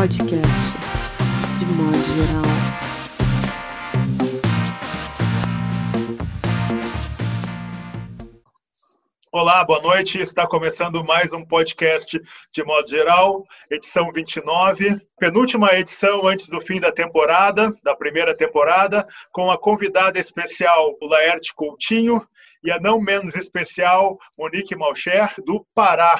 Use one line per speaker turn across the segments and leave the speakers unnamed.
podcast, de modo geral.
Olá, boa noite. Está começando mais um podcast de modo geral, edição 29, penúltima edição antes do fim da temporada, da primeira temporada, com a convidada especial Laerte Coutinho e a não menos especial Monique Malcher, do Pará.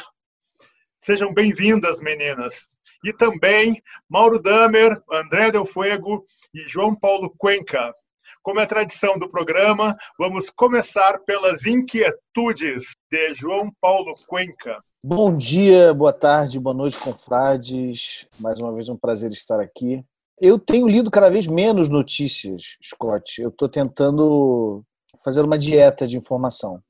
Sejam bem-vindas, meninas. E também Mauro Damer, André Del Fuego e João Paulo Cuenca. Como é tradição do programa, vamos começar pelas inquietudes de João Paulo Cuenca.
Bom dia, boa tarde, boa noite, confrades. Mais uma vez um prazer estar aqui. Eu tenho lido cada vez menos notícias, Scott. Eu estou tentando fazer uma dieta de informação.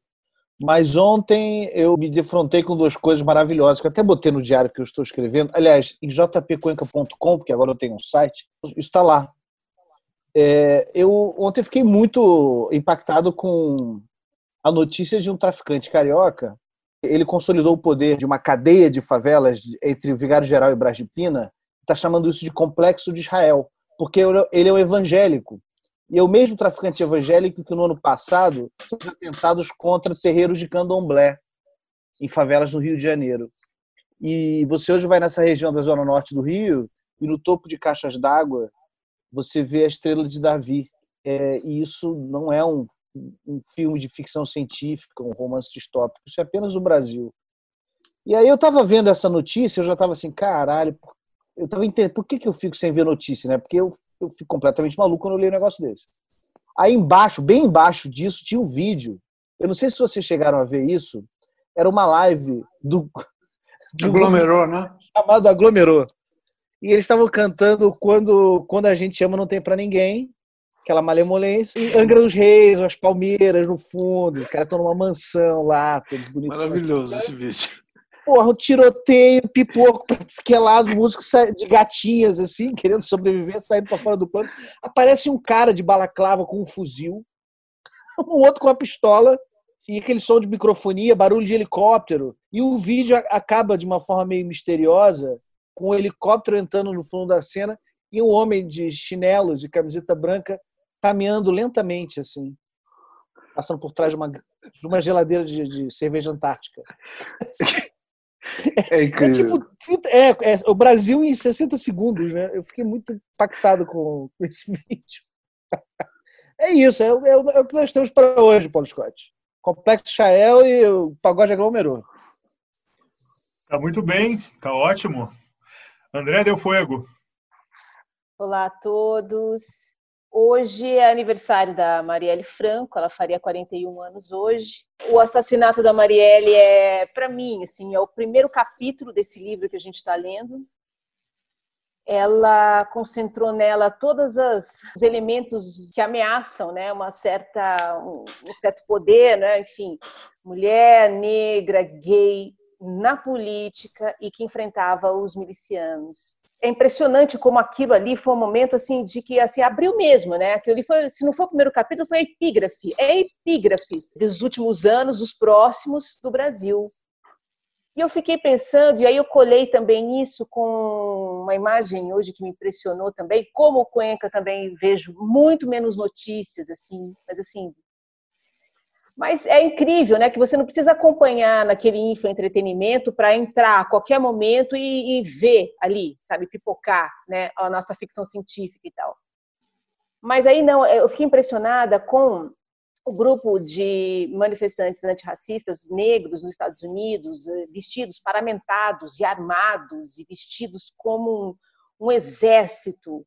Mas ontem eu me defrontei com duas coisas maravilhosas, que eu até botei no diário que eu estou escrevendo. Aliás, em jpcuenca.com, porque agora eu tenho um site, isso está lá. É, eu ontem fiquei muito impactado com a notícia de um traficante carioca. Ele consolidou o poder de uma cadeia de favelas entre o Vigário Geral e Brás de Pina, está chamando isso de Complexo de Israel, porque ele é um evangélico. E é o mesmo traficante evangélico que no ano passado fez atentados contra terreiros de candomblé em favelas no Rio de Janeiro. E você hoje vai nessa região da zona norte do Rio e no topo de caixas d'água você vê a estrela de Davi. É, e isso não é um, um filme de ficção científica, um romance distópico, isso é apenas o Brasil. E aí eu estava vendo essa notícia, eu já estava assim, caralho, eu estava entendendo, por que, que eu fico sem ver notícia, né? Porque eu, eu fico completamente maluco quando eu leio um negócio desse. Aí embaixo, bem embaixo disso, tinha um vídeo. Eu não sei se vocês chegaram a ver isso. Era uma live do.
do Aglomerou, né?
Chamado Aglomerou. E eles estavam cantando quando, quando a gente ama não tem para ninguém, aquela malemolência, e Angra dos Reis, as palmeiras no fundo, os caras estão numa mansão lá, todos bonitos.
Maravilhoso esse vídeo.
Porra, um tiroteio, pipoco que lado, músico de gatinhas, assim, querendo sobreviver, saindo pra fora do plano. Aparece um cara de balaclava com um fuzil, um outro com uma pistola, e aquele som de microfonia, barulho de helicóptero. E o vídeo acaba de uma forma meio misteriosa, com um helicóptero entrando no fundo da cena e um homem de chinelos e camiseta branca caminhando lentamente, assim, passando por trás de uma, de uma geladeira de, de cerveja antártica.
É incrível.
É, tipo, é, é, o Brasil em 60 segundos, né? Eu fiquei muito impactado com, com esse vídeo. É isso, é, é, é, o que nós temos para hoje, Paulo Scott. Complexo Chael e o pagode aglomerou.
Tá muito bem, tá ótimo. André Del Fuego.
Olá a todos. Hoje é aniversário da Marielle Franco, ela faria 41 anos hoje. O assassinato da Marielle é, para mim, assim, é o primeiro capítulo desse livro que a gente está lendo. Ela concentrou nela todos os elementos que ameaçam, né, uma certa, um, um certo poder, né, enfim, mulher, negra, gay, na política e que enfrentava os milicianos. É impressionante como aquilo ali foi um momento assim de que assim abriu mesmo, né? Aquilo ali foi, se não foi o primeiro capítulo, foi a epígrafe. É a epígrafe dos últimos anos, dos próximos do Brasil. E eu fiquei pensando, e aí eu colei também isso com uma imagem hoje que me impressionou também, como o Cuenca também vejo muito menos notícias assim, mas assim, mas é incrível, né? Que você não precisa acompanhar naquele infoentretenimento para entrar a qualquer momento e, e, ver ali, sabe, pipocar, né? A nossa ficção científica e tal. Mas aí não, eu fiquei impressionada com o grupo de manifestantes antirracistas negros nos Estados Unidos, eh, vestidos paramentados e armados e vestidos como um, um exército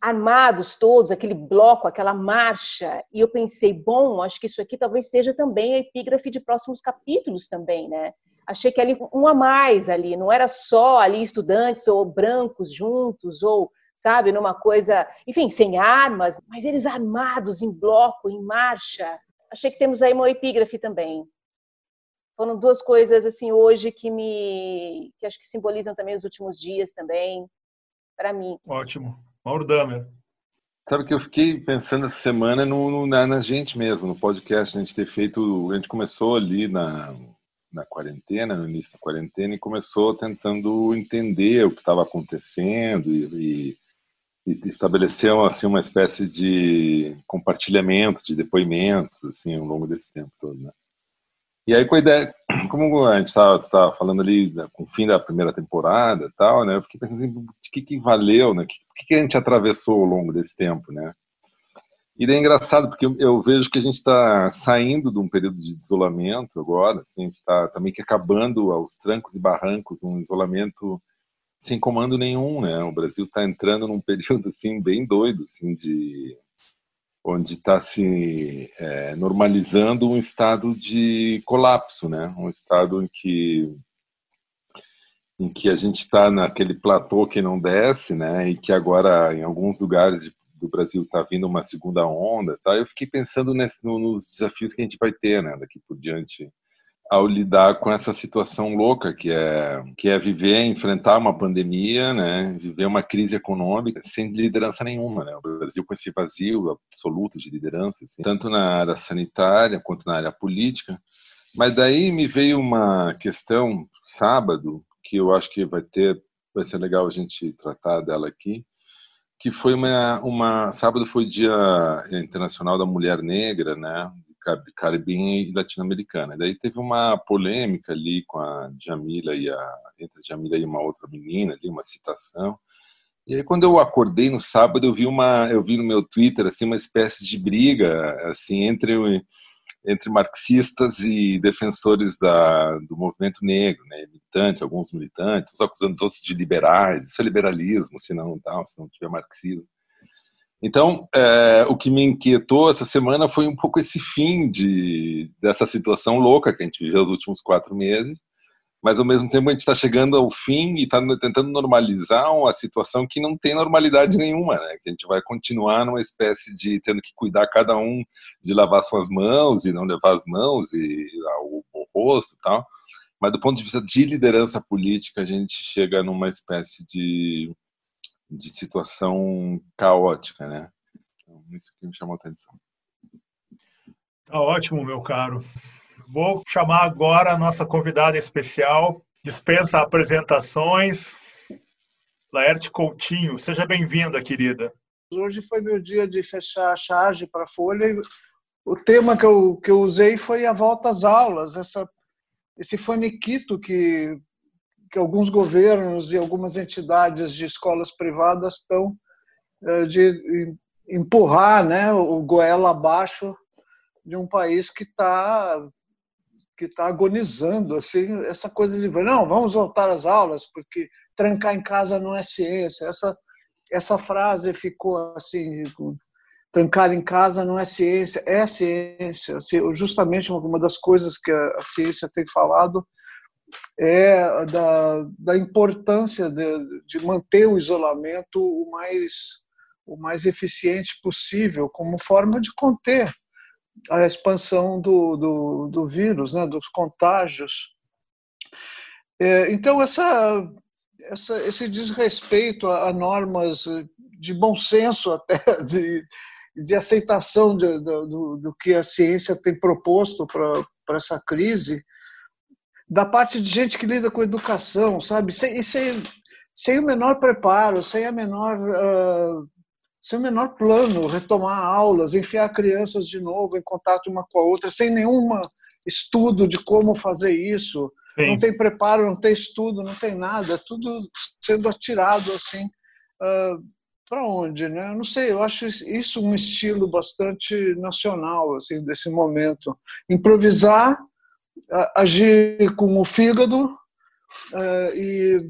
armados todos, aquele bloco, aquela marcha, e eu pensei, bom, acho que isso aqui talvez seja também a epígrafe de próximos capítulos também, né? Achei que ali um a mais ali, não era só ali estudantes ou brancos juntos ou sabe, numa coisa, enfim, sem armas, mas eles armados em bloco, em marcha. Achei que temos aí uma epígrafe também. Foram duas coisas assim hoje que me que acho que simbolizam também os últimos dias também para mim.
Ótimo. Mauro Damer.
Sabe que eu fiquei pensando essa semana no, no, na, na, gente mesmo, no podcast, a gente ter feito, a gente começou ali na na quarentena, no início da quarentena, e começou tentando entender o que estava acontecendo e, e, e estabeleceu assim uma espécie de compartilhamento de depoimentos assim ao longo desse tempo todo, né? E aí com a ideia, como a gente estava falando ali com o fim da primeira temporada e tal, né? Eu fiquei pensando assim, de que que valeu, né? O que, que a gente atravessou ao longo desse tempo, né? E é engraçado, porque eu vejo que a gente está saindo de um período de isolamento agora, assim, a gente está também que acabando aos trancos e barrancos, um isolamento sem comando nenhum, né? O Brasil está entrando num período, assim, bem doido, assim, de... onde está se é, normalizando um estado de colapso, né? Um estado em que em que a gente está naquele platô que não desce, né? E que agora, em alguns lugares de do Brasil está vindo uma segunda onda, tá? Eu fiquei pensando nesse, no, nos desafios que a gente vai ter, né, daqui por diante, ao lidar com essa situação louca que é que é viver, enfrentar uma pandemia, né, viver uma crise econômica sem liderança nenhuma, né? O Brasil com esse vazio absoluto de liderança, assim, tanto na área sanitária quanto na área política. Mas daí me veio uma questão sábado que eu acho que vai ter vai ser legal a gente tratar dela aqui, que foi uma, uma sábado foi dia internacional da mulher negra, né, caribenha e latino-americana. Daí teve uma polêmica ali com a Jamila e a entre a Jamila e uma outra menina ali, uma citação. E aí quando eu acordei no sábado, eu vi uma eu vi no meu Twitter assim uma espécie de briga assim entre entre marxistas e defensores da, do movimento negro, né? militantes, alguns militantes, acusando os outros de liberais, isso é liberalismo, se não, tal, se não tiver marxismo. Então, é, o que me inquietou essa semana foi um pouco esse fim de, dessa situação louca que a gente viveu os últimos quatro meses, mas ao mesmo tempo a gente está chegando ao fim e está tentando normalizar uma situação que não tem normalidade nenhuma, né? Que a gente vai continuar numa espécie de tendo que cuidar cada um de lavar suas mãos e não levar as mãos e o, o rosto e tal. Mas do ponto de vista de liderança política, a gente chega numa espécie de, de situação caótica, né? Então, isso que me chamou a atenção.
Tá ótimo, meu caro. Vou chamar agora a nossa convidada especial, dispensa apresentações, Laerte Coutinho. Seja bem-vinda, querida.
Hoje foi meu dia de fechar a charge para a Folha. O tema que eu, que eu usei foi a volta às aulas, essa, esse faniquito que, que alguns governos e algumas entidades de escolas privadas estão eh, de empurrar né, o goela abaixo de um país que está que está agonizando, assim, essa coisa de não, vamos voltar às aulas porque trancar em casa não é ciência. Essa essa frase ficou assim, trancar em casa não é ciência, é ciência. Assim, justamente uma das coisas que a ciência tem falado é da, da importância de, de manter o isolamento o mais o mais eficiente possível como forma de conter a expansão do, do, do vírus, né, dos contágios. É, então, essa, essa, esse desrespeito a, a, normas de bom senso, até de, de aceitação de, de, do, do que a ciência tem proposto para essa crise, da parte de gente que lida com educação, sabe? Sem, sem, sem o menor preparo, sem a menor uh, sem o menor plano, retomar aulas, enfiar crianças de novo em contato uma com a outra, sem nenhum estudo de como fazer isso. Sim. Não tem preparo, não tem estudo, não tem nada, é tudo sendo atirado assim. Uh, para onde, né? Eu não sei, eu acho isso um estilo bastante nacional assim desse momento. Improvisar, agir com o fígado uh, e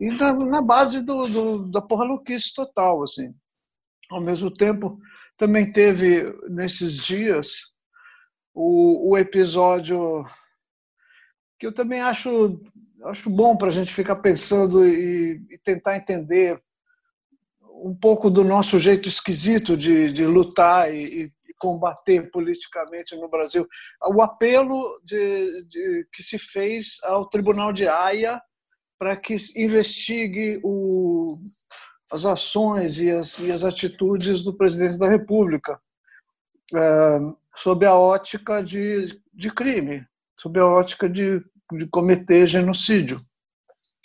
e na, na base do, do, da porra louquice total, assim. Ao mesmo tempo, também teve, nesses dias, o, o episódio que eu também acho, acho bom para a gente ficar pensando e, e, tentar entender um pouco do nosso jeito esquisito de, de lutar e, combater politicamente no Brasil. O apelo de, de, que se fez ao Tribunal de Haia para que investigue o, as ações e as, e as, atitudes do presidente da República é, sob a ótica de, de crime. sob a ótica de, de cometer genocídio.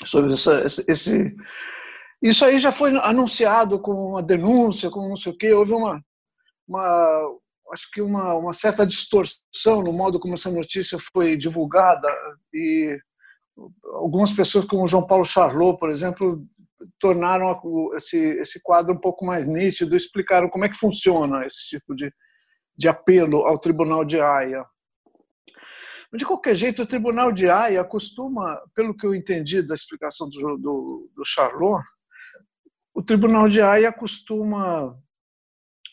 Sobre essa, esse, isso aí já foi anunciado como uma denúncia, como não sei o quê. Houve uma, uma acho que uma, uma certa distorção no modo como essa notícia foi divulgada e algumas pessoas como João Paulo Charlot, por exemplo, tornaram esse, esse quadro um pouco mais nítido, explicaram como é que funciona esse tipo de, de apelo ao Tribunal de Haia. De qualquer jeito, o Tribunal de Haia costuma, pelo que eu entendi da explicação do, do, do Charlot, o Tribunal de Haia costuma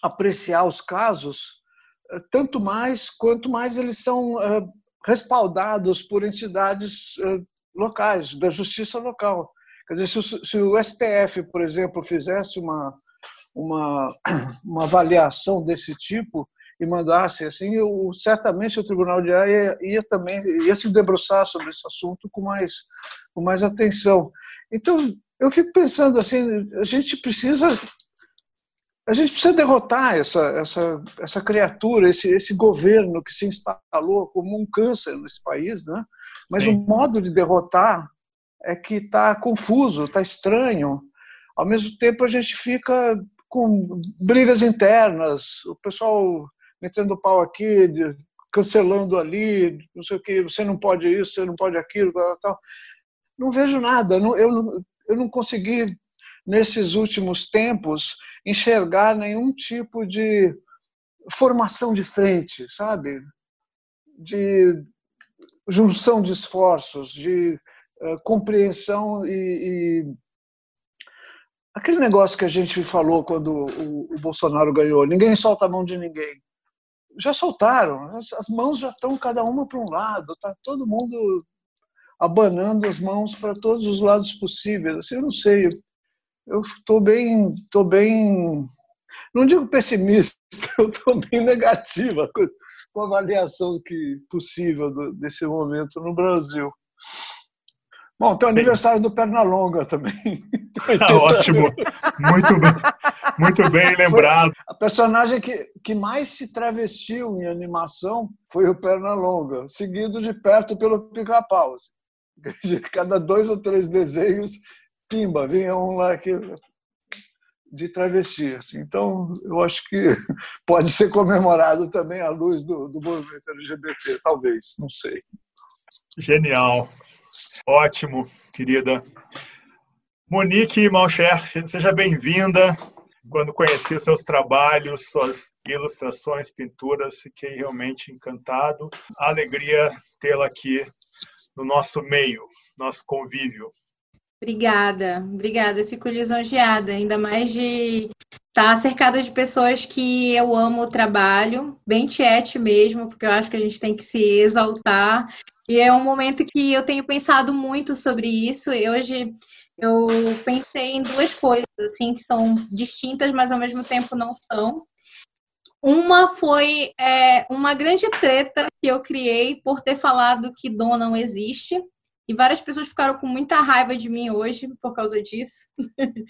apreciar os casos tanto mais quanto mais eles são eh, respaldados por entidades eh, locais, da justiça local. Quer dizer, se o, STF, por exemplo, fizesse uma, uma, uma avaliação desse tipo, e mandasse assim, eu, certamente o Tribunal de Haia ia, ia, também ia se debruçar sobre esse assunto com mais com mais atenção. Então eu fico pensando assim, a gente precisa a gente precisa derrotar essa essa essa criatura, esse esse governo que se instalou como um câncer nesse país, né? Mas Sim. o modo de derrotar é que está confuso, está estranho. Ao mesmo tempo a gente fica com brigas internas, o pessoal metendo pau aqui, cancelando ali, não sei o que, você não pode isso, você não pode aquilo, tal, tal. Não vejo nada, eu não, eu não consegui, nesses últimos tempos, enxergar nenhum tipo de formação de frente, sabe? De junção de esforços, de uh, compreensão e, e, aquele negócio que a gente falou quando o, o Bolsonaro ganhou, ninguém solta a mão de ninguém já soltaram, as mãos já estão cada uma para um lado, está todo mundo abanando as mãos para todos os lados possíveis. Assim, eu não sei, eu estou bem, estou bem, não digo pessimista, eu estou bem negativa com a avaliação que possível desse momento no Brasil. Bom, tem o aniversário do Pernalonga também.
Ah, ótimo, muito bem, muito bem lembrado.
Foi a personagem que, que mais se travestiu em animação foi o Pernalonga, seguido de perto pelo Pica-Pau. Cada dois ou três desenhos, pimba, vinha um lá que de travesti. Assim. Então, eu acho que pode ser comemorado também à luz do, do movimento LGBT, talvez, não sei.
Genial. Ótimo, querida. Monique Malcher, seja bem-vinda. Quando conheci os seus trabalhos, suas ilustrações, pinturas, fiquei realmente encantado. Alegria tê-la aqui no nosso meio, nosso convívio.
Obrigada, obrigada. Eu fico lisonjeada, ainda mais de estar cercada de pessoas que eu amo o trabalho, bem tiete mesmo, porque eu acho que a gente tem que se exaltar e é um momento que eu tenho pensado muito sobre isso. E hoje eu pensei em duas coisas assim que são distintas, mas ao mesmo tempo não são. Uma foi é, uma grande treta que eu criei por ter falado que dom não existe. E várias pessoas ficaram com muita raiva de mim hoje por causa disso.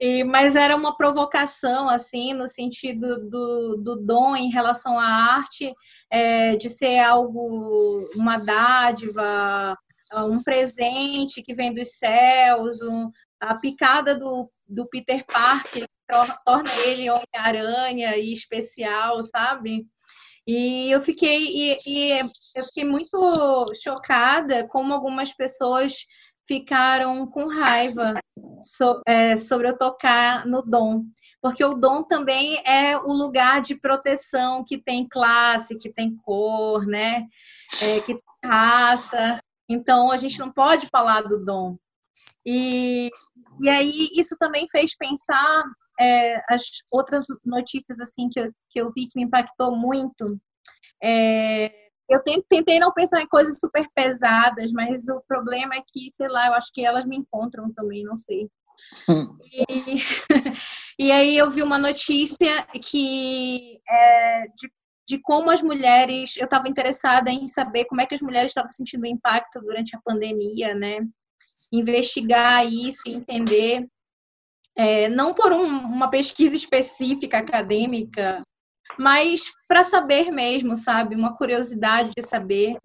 e, mas era uma provocação, assim, no sentido do, do dom em relação à arte, é, de ser algo, uma dádiva, um presente que vem dos céus, um, a picada do, do Peter Parker torna ele Homem-Aranha e especial, sabe? E eu fiquei, e, e eu fiquei muito chocada como algumas pessoas ficaram com raiva so, é, sobre eu tocar no dom. Porque o dom também é o lugar de proteção que tem classe, que tem cor, né? É, que tem raça. Então a gente não pode falar do dom. E, e aí isso também fez pensar é, as outras notícias assim que eu, que eu vi que me impactou muito. É, eu tentei não pensar em coisas super pesadas, mas o problema é que, sei lá, eu acho que elas me encontram também, não sei. Hum. E, e aí eu vi uma notícia que é, de, de como as mulheres, eu estava interessada em saber como é que as mulheres estavam sentindo impacto durante a pandemia, né? Investigar isso e entender é, não por um, uma pesquisa específica acadêmica, mas para saber mesmo, sabe? Uma curiosidade de saber.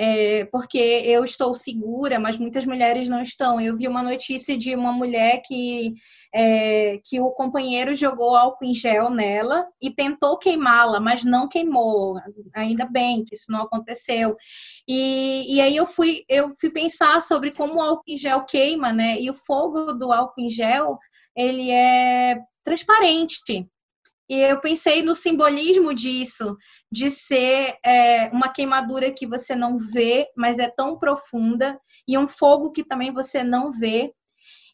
é, porque eu estou segura, mas muitas mulheres não estão. Eu vi uma notícia de uma mulher que, é, que o companheiro jogou álcool em gel nela e tentou queimá-la, mas não queimou. Ainda bem que isso não aconteceu. E, e aí eu fui, eu fui pensar sobre como o álcool em gel queima, né? E o fogo do álcool em gel, ele é transparente. E eu pensei no simbolismo disso, de ser é, uma queimadura que você não vê, mas é tão profunda, e um fogo que também você não vê,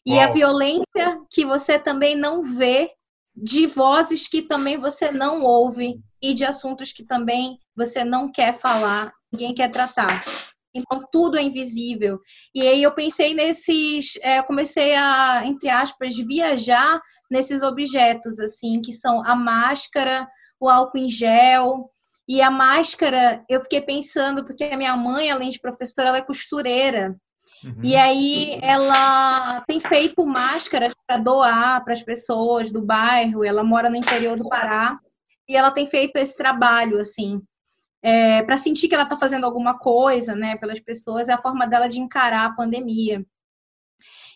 e Uau. a violência que você também não vê, de vozes que também você não ouve, e de assuntos que também você não quer falar, ninguém quer tratar. Então, tudo é invisível. E aí eu pensei nesses, é, comecei a, entre aspas, viajar nesses objetos, assim, que são a máscara, o álcool em gel. E a máscara, eu fiquei pensando, porque a minha mãe, além de professora, ela é costureira. Uhum. E aí ela tem feito máscaras para doar para as pessoas do bairro. Ela mora no interior do Pará e ela tem feito esse trabalho assim é, para sentir que ela está fazendo alguma coisa, né, pelas pessoas, é a forma dela de encarar a pandemia.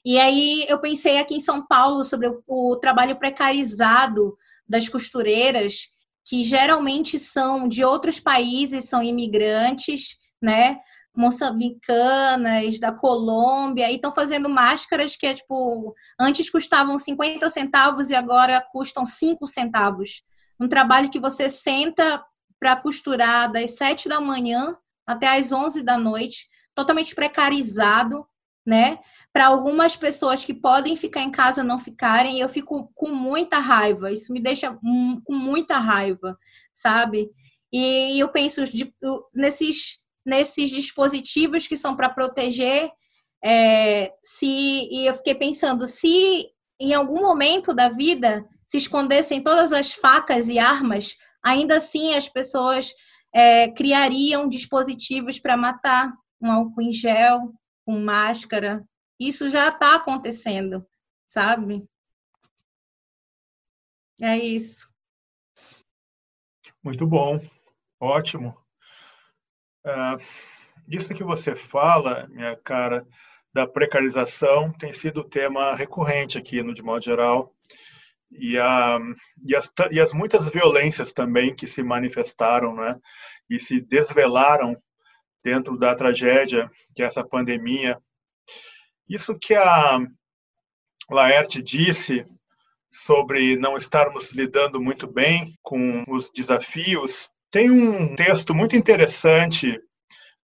E aí eu pensei aqui em São Paulo sobre o, o trabalho precarizado das costureiras, que geralmente são de outros países, são imigrantes, né, moçambicanas, da Colômbia, e estão fazendo máscaras que é tipo, antes custavam 50 centavos e agora custam 5 centavos. Um trabalho que você senta para costurar das sete da manhã até as onze da noite, totalmente precarizado, né? Para algumas pessoas que podem ficar em casa não ficarem, eu fico com muita raiva. Isso me deixa com muita raiva, sabe? E eu penso nesses, nesses dispositivos que são para proteger. É, se e eu fiquei pensando se em algum momento da vida se escondessem todas as facas e armas ainda assim as pessoas é, criariam dispositivos para matar, um álcool em gel, com máscara. Isso já está acontecendo, sabe? É isso.
Muito bom, ótimo. Uh, isso que você fala, minha cara, da precarização tem sido tema recorrente aqui no De Modo Geral e, a, e, as, e as muitas violências também que se manifestaram né, e se desvelaram dentro da tragédia que é essa pandemia. Isso que a Laerte disse sobre não estarmos lidando muito bem com os desafios, tem um texto muito interessante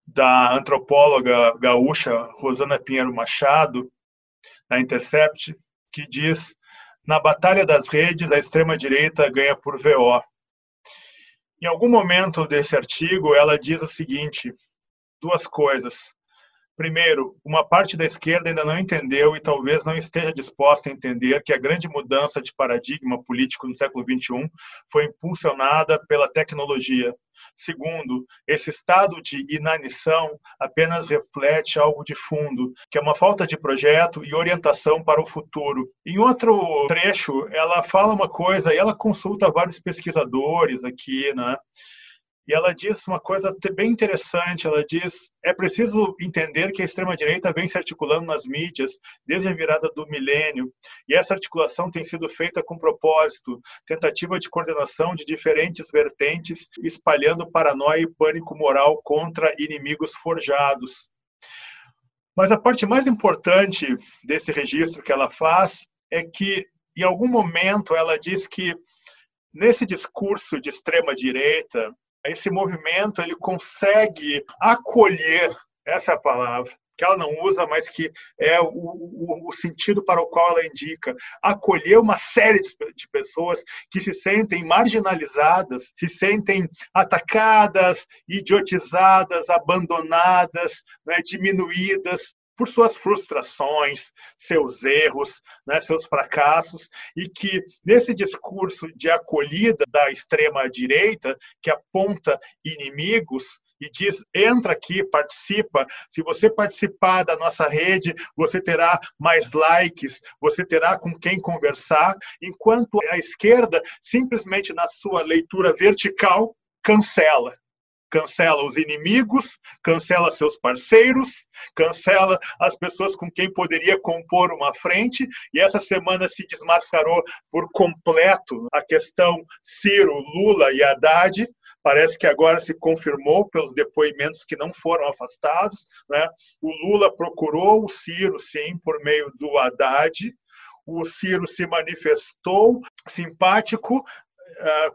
da antropóloga gaúcha Rosana Pinheiro Machado, na Intercept, que diz na batalha das redes, a extrema-direita ganha por VO. Em algum momento desse artigo, ela diz o seguinte: duas coisas. Primeiro, uma parte da esquerda ainda não entendeu e talvez não esteja disposta a entender que a grande mudança de paradigma político no século XXI foi impulsionada pela tecnologia. Segundo, esse estado de inanição apenas reflete algo de fundo, que é uma falta de projeto e orientação para o futuro. Em outro trecho, ela fala uma coisa e ela consulta vários pesquisadores aqui, né? E ela diz uma coisa bem interessante. Ela diz: é preciso entender que a extrema-direita vem se articulando nas mídias desde a virada do milênio, e essa articulação tem sido feita com propósito, tentativa de coordenação de diferentes vertentes, espalhando paranoia e pânico moral contra inimigos forjados. Mas a parte mais importante desse registro que ela faz é que, em algum momento, ela diz que nesse discurso de extrema direita, esse movimento ele consegue acolher essa é a palavra que ela não usa, mas que é o, o, o, sentido para o qual ela indica, acolher uma série de, de, pessoas que se sentem marginalizadas, se sentem atacadas, idiotizadas, abandonadas, né, diminuídas, por suas frustrações, seus erros, né, seus fracassos, e que nesse discurso de acolhida da extrema direita, que aponta inimigos, e diz: entra aqui, participa. Se você participar da nossa rede, você terá mais likes, você terá com quem conversar, enquanto a esquerda, simplesmente na sua leitura vertical, cancela cancela os inimigos, cancela seus parceiros, cancela as pessoas com quem poderia compor uma frente, e essa semana se desmascarou por completo a questão Ciro, Lula e Haddad. Parece que agora se confirmou pelos depoimentos que não foram afastados. Né? O Lula procurou o Ciro, sim, por meio do Haddad, o Ciro se manifestou simpático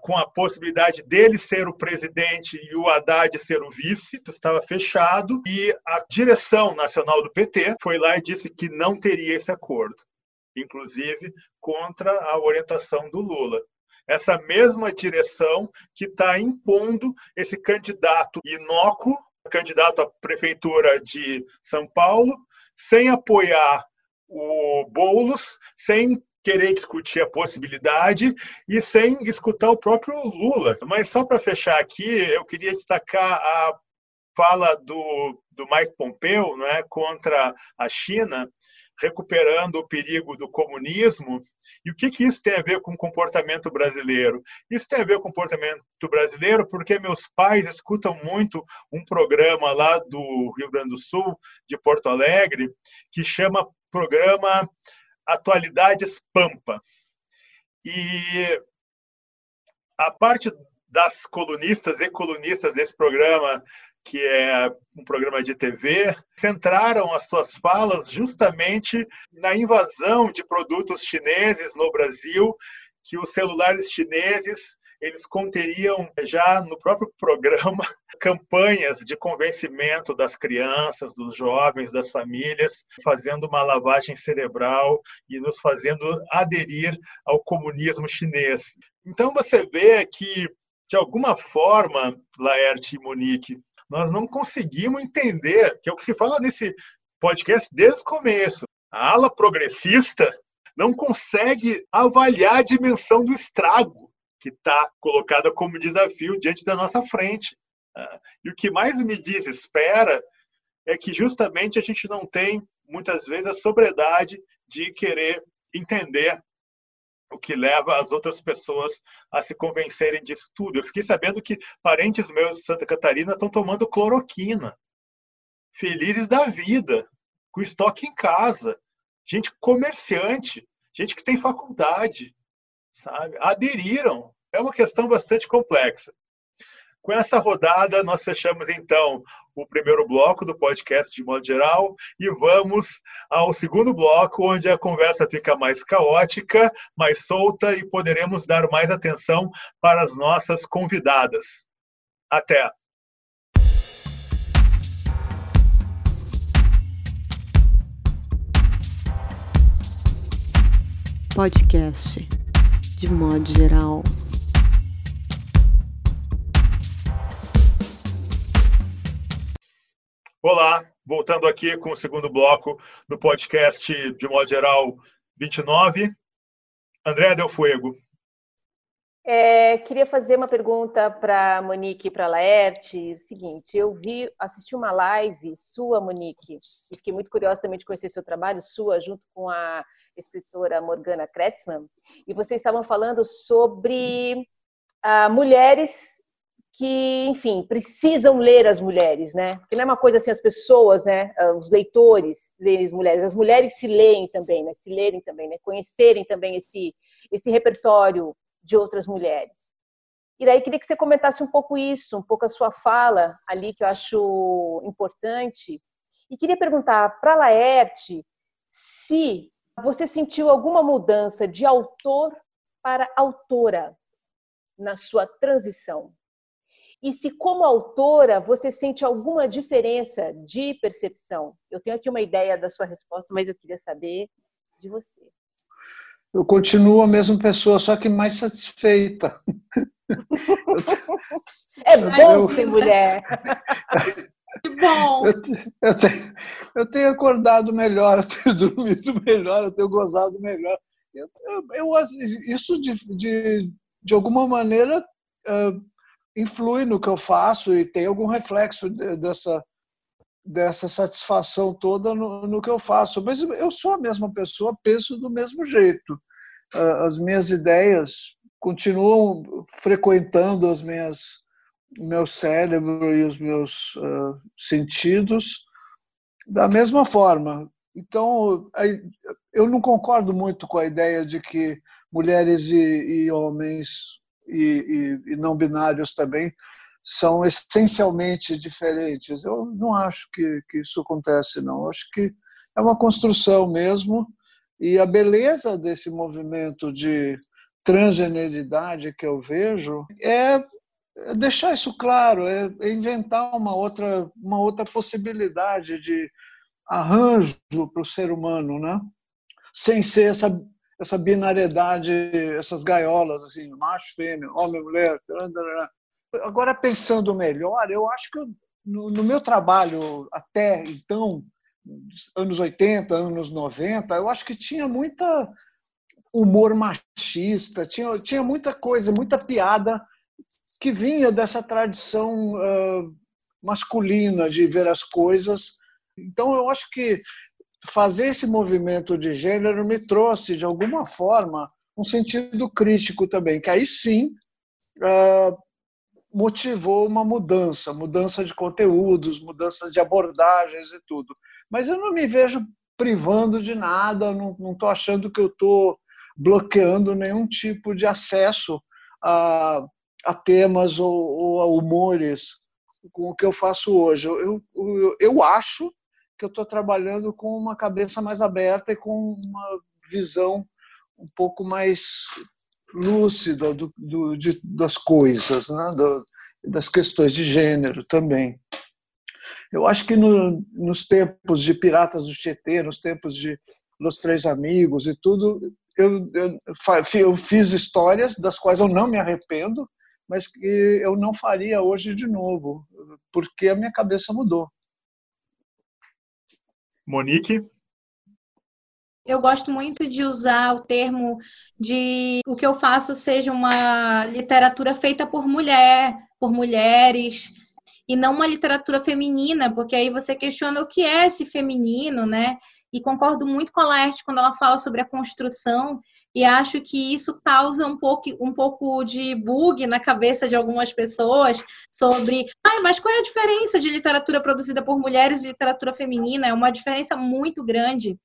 com a possibilidade dele ser o presidente e o Haddad ser o vice, estava fechado, e a direção nacional do PT foi lá e disse que não teria esse acordo, inclusive contra a orientação do Lula. Essa mesma direção que está impondo esse candidato inócuo, candidato à prefeitura de São Paulo, sem apoiar o Boulos, sem querer discutir a possibilidade e sem escutar o próprio Lula. Mas só para fechar aqui, eu queria destacar a fala do, do Mike Pompeo né, contra a China, recuperando o perigo do comunismo. E o que, que isso tem a ver com o comportamento brasileiro? Isso tem a ver com o comportamento brasileiro porque meus pais escutam muito um programa lá do Rio Grande do Sul, de Porto Alegre, que chama Programa Atualidades Pampa. E a parte das colunistas e colunistas desse programa, que é um programa de TV, centraram as suas falas justamente na invasão de produtos chineses no Brasil, que os celulares chineses eles conteriam já no próprio programa campanhas de convencimento das crianças, dos jovens, das famílias, fazendo uma lavagem cerebral e nos fazendo aderir ao comunismo chinês. Então você vê que, de alguma forma, Laerte e Monique, nós não conseguimos entender, que é o que se fala nesse podcast desde o começo. A ala progressista não consegue avaliar a dimensão do estrago que está colocada como desafio diante da nossa frente. Ah, e o que mais me desespera é que justamente a gente não tem, muitas vezes, a sobriedade de querer entender o que leva as outras pessoas a se convencerem disso tudo. Eu fiquei sabendo que parentes meus de Santa Catarina estão tomando cloroquina, felizes da vida, com estoque em casa, gente comerciante, gente que tem faculdade, sabe? Aderiram. É uma questão bastante complexa. Com essa rodada, nós fechamos então o primeiro bloco do podcast de modo geral e vamos ao segundo bloco, onde a conversa fica mais caótica, mais solta e poderemos dar mais atenção para as nossas convidadas. Até!
Podcast de modo geral.
Olá, voltando aqui com o segundo bloco do podcast de modo geral 29. André Del Fuego.
É, queria fazer uma pergunta para Monique e para Laerte. Seguinte, eu vi, assisti uma live sua, Monique, e fiquei muito curiosa também de conhecer seu trabalho, sua, junto com a escritora Morgana Kretzmann, e vocês estavam falando sobre ah, mulheres que, enfim, precisam ler as mulheres, né? Porque não é uma coisa assim, as pessoas, né? Ah, os leitores lerem as mulheres, as mulheres se leem também, né? Se lerem também, né? Conhecerem também esse, esse repertório de outras mulheres. E daí queria que você comentasse um pouco isso, um pouco a sua fala ali, que eu acho importante. E queria perguntar para a Laerte se você sentiu alguma mudança de autor para autora na sua transição? E se, como autora, você sente alguma diferença de percepção? Eu tenho aqui uma ideia da sua resposta, mas eu queria saber de você.
Eu continuo a mesma pessoa, só que mais satisfeita.
é bom ser mulher.
Que bom!
Eu, eu, tenho, eu tenho acordado melhor, eu tenho dormido melhor, eu tenho gozado melhor. Eu, eu, isso, de, de, de alguma maneira, uh, influi no que eu faço e tem algum reflexo dessa, dessa satisfação toda no, no que eu faço. Mas eu sou a mesma pessoa, penso do mesmo jeito. Uh, as minhas ideias continuam frequentando as minhas meu cérebro e os meus uh, sentidos da mesma forma. Então, eu não concordo muito com a ideia de que mulheres e, e homens e, e, e, não binários também são essencialmente diferentes. Eu não acho que, que isso acontece, não. Eu acho que é uma construção mesmo. E a beleza desse movimento de transgeneridade que eu vejo é deixar isso claro, é, é inventar uma outra, uma outra possibilidade de arranjo para o ser humano, né? sem ser essa, essa binariedade, essas gaiolas, assim, macho, fêmea, homem, mulher. Agora, pensando melhor, eu acho que no, no meu trabalho até então, anos 80, anos 90, eu acho que tinha muita humor machista, tinha, tinha muita coisa, muita piada que vinha dessa tradição uh, masculina de ver as coisas. Então, eu acho que fazer esse movimento de gênero me trouxe, de alguma forma, um sentido crítico também, que aí sim uh, motivou uma mudança, mudança de conteúdos, mudanças de abordagens e tudo. Mas eu não me vejo privando de nada, não estou achando que eu estou bloqueando nenhum tipo de acesso a a temas ou, ou, a humores com o que eu faço hoje. Eu, eu, eu acho que eu estou trabalhando com uma cabeça mais aberta e com uma visão um pouco mais lúcida do, do, de, das coisas, né? do, das questões de gênero também. Eu acho que no, nos tempos de Piratas do Tietê, nos tempos de Los Três Amigos e tudo, eu, eu, eu fiz histórias das quais eu não me arrependo, mas que eu não faria hoje de novo, porque a minha cabeça mudou.
Monique?
Eu gosto muito de usar o termo de o que eu faço seja uma literatura feita por mulher, por mulheres, e não uma literatura feminina, porque aí você questiona o que é esse feminino, né? E concordo muito com a Laerte quando ela fala sobre a construção e acho que isso causa um pouco, um pouco de bug na cabeça de algumas pessoas sobre, ah, mas qual é a diferença de literatura produzida por mulheres e literatura feminina? É uma diferença muito grande,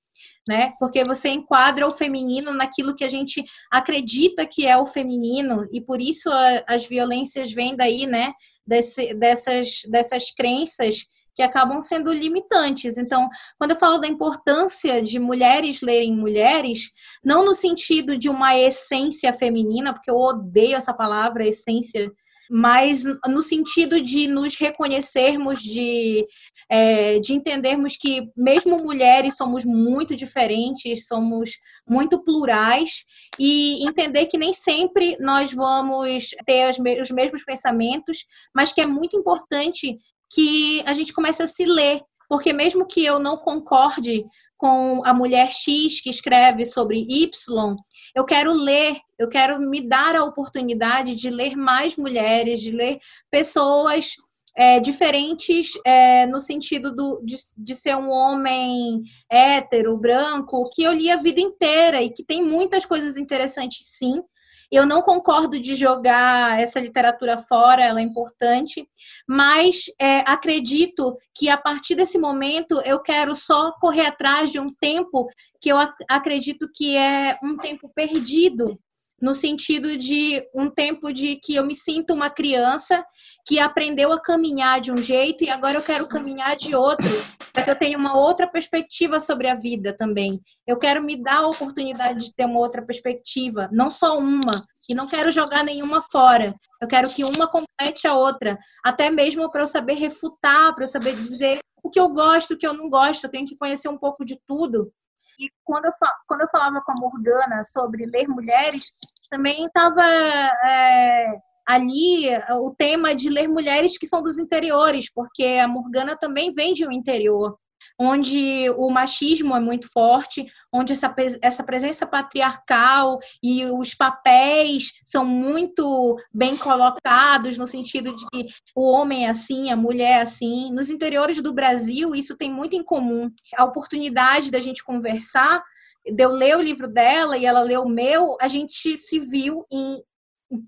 né? Porque você enquadra o feminino naquilo que a gente acredita que é o feminino e por isso a, as violências vêm daí, né? Desse, dessas, dessas crenças que acabam sendo limitantes. Então, quando eu falo da importância de mulheres lerem mulheres, não no sentido de uma essência feminina, porque eu odeio essa palavra, essência, mas no sentido de nos reconhecermos, de, é, de entendermos que, mesmo mulheres, somos muito diferentes, somos muito plurais, e entender que nem sempre nós vamos ter os mesmos pensamentos, mas que é muito importante que a gente começa a se ler, porque mesmo que eu não concorde com a mulher X que escreve sobre Y, eu quero ler, eu quero me dar a oportunidade de ler mais mulheres, de ler pessoas é, diferentes é, no sentido do, de, de, ser um homem hétero, branco, que eu li a vida inteira e que tem muitas coisas interessantes, sim, eu não concordo de jogar essa literatura fora, ela é importante, mas é, acredito que a partir desse momento eu quero só correr atrás de um tempo que eu ac acredito que é um tempo perdido no sentido de um tempo de que eu me sinto uma criança que aprendeu a caminhar de um jeito e agora eu quero caminhar de outro, para que eu tenha uma outra perspectiva sobre a vida também. Eu quero me dar a oportunidade de ter uma outra perspectiva, não só uma, e não quero jogar nenhuma fora. Eu quero que uma complete a outra, até mesmo para eu saber refutar, para eu saber dizer o que eu gosto, o que eu não gosto, eu tenho que conhecer um pouco de tudo e quando eu, quando eu falava com a Morgana sobre ler mulheres, também estava é, ali o tema de ler mulheres que são dos interiores, porque a Morgana também vem de um interior onde o machismo é muito forte, onde essa, essa presença patriarcal e os papéis são muito bem colocados, no sentido de que o homem é assim, a mulher é assim. Nos interiores do Brasil, isso tem muito em comum. A oportunidade da gente conversar, de eu ler o livro dela e ela ler o meu, a gente se viu em,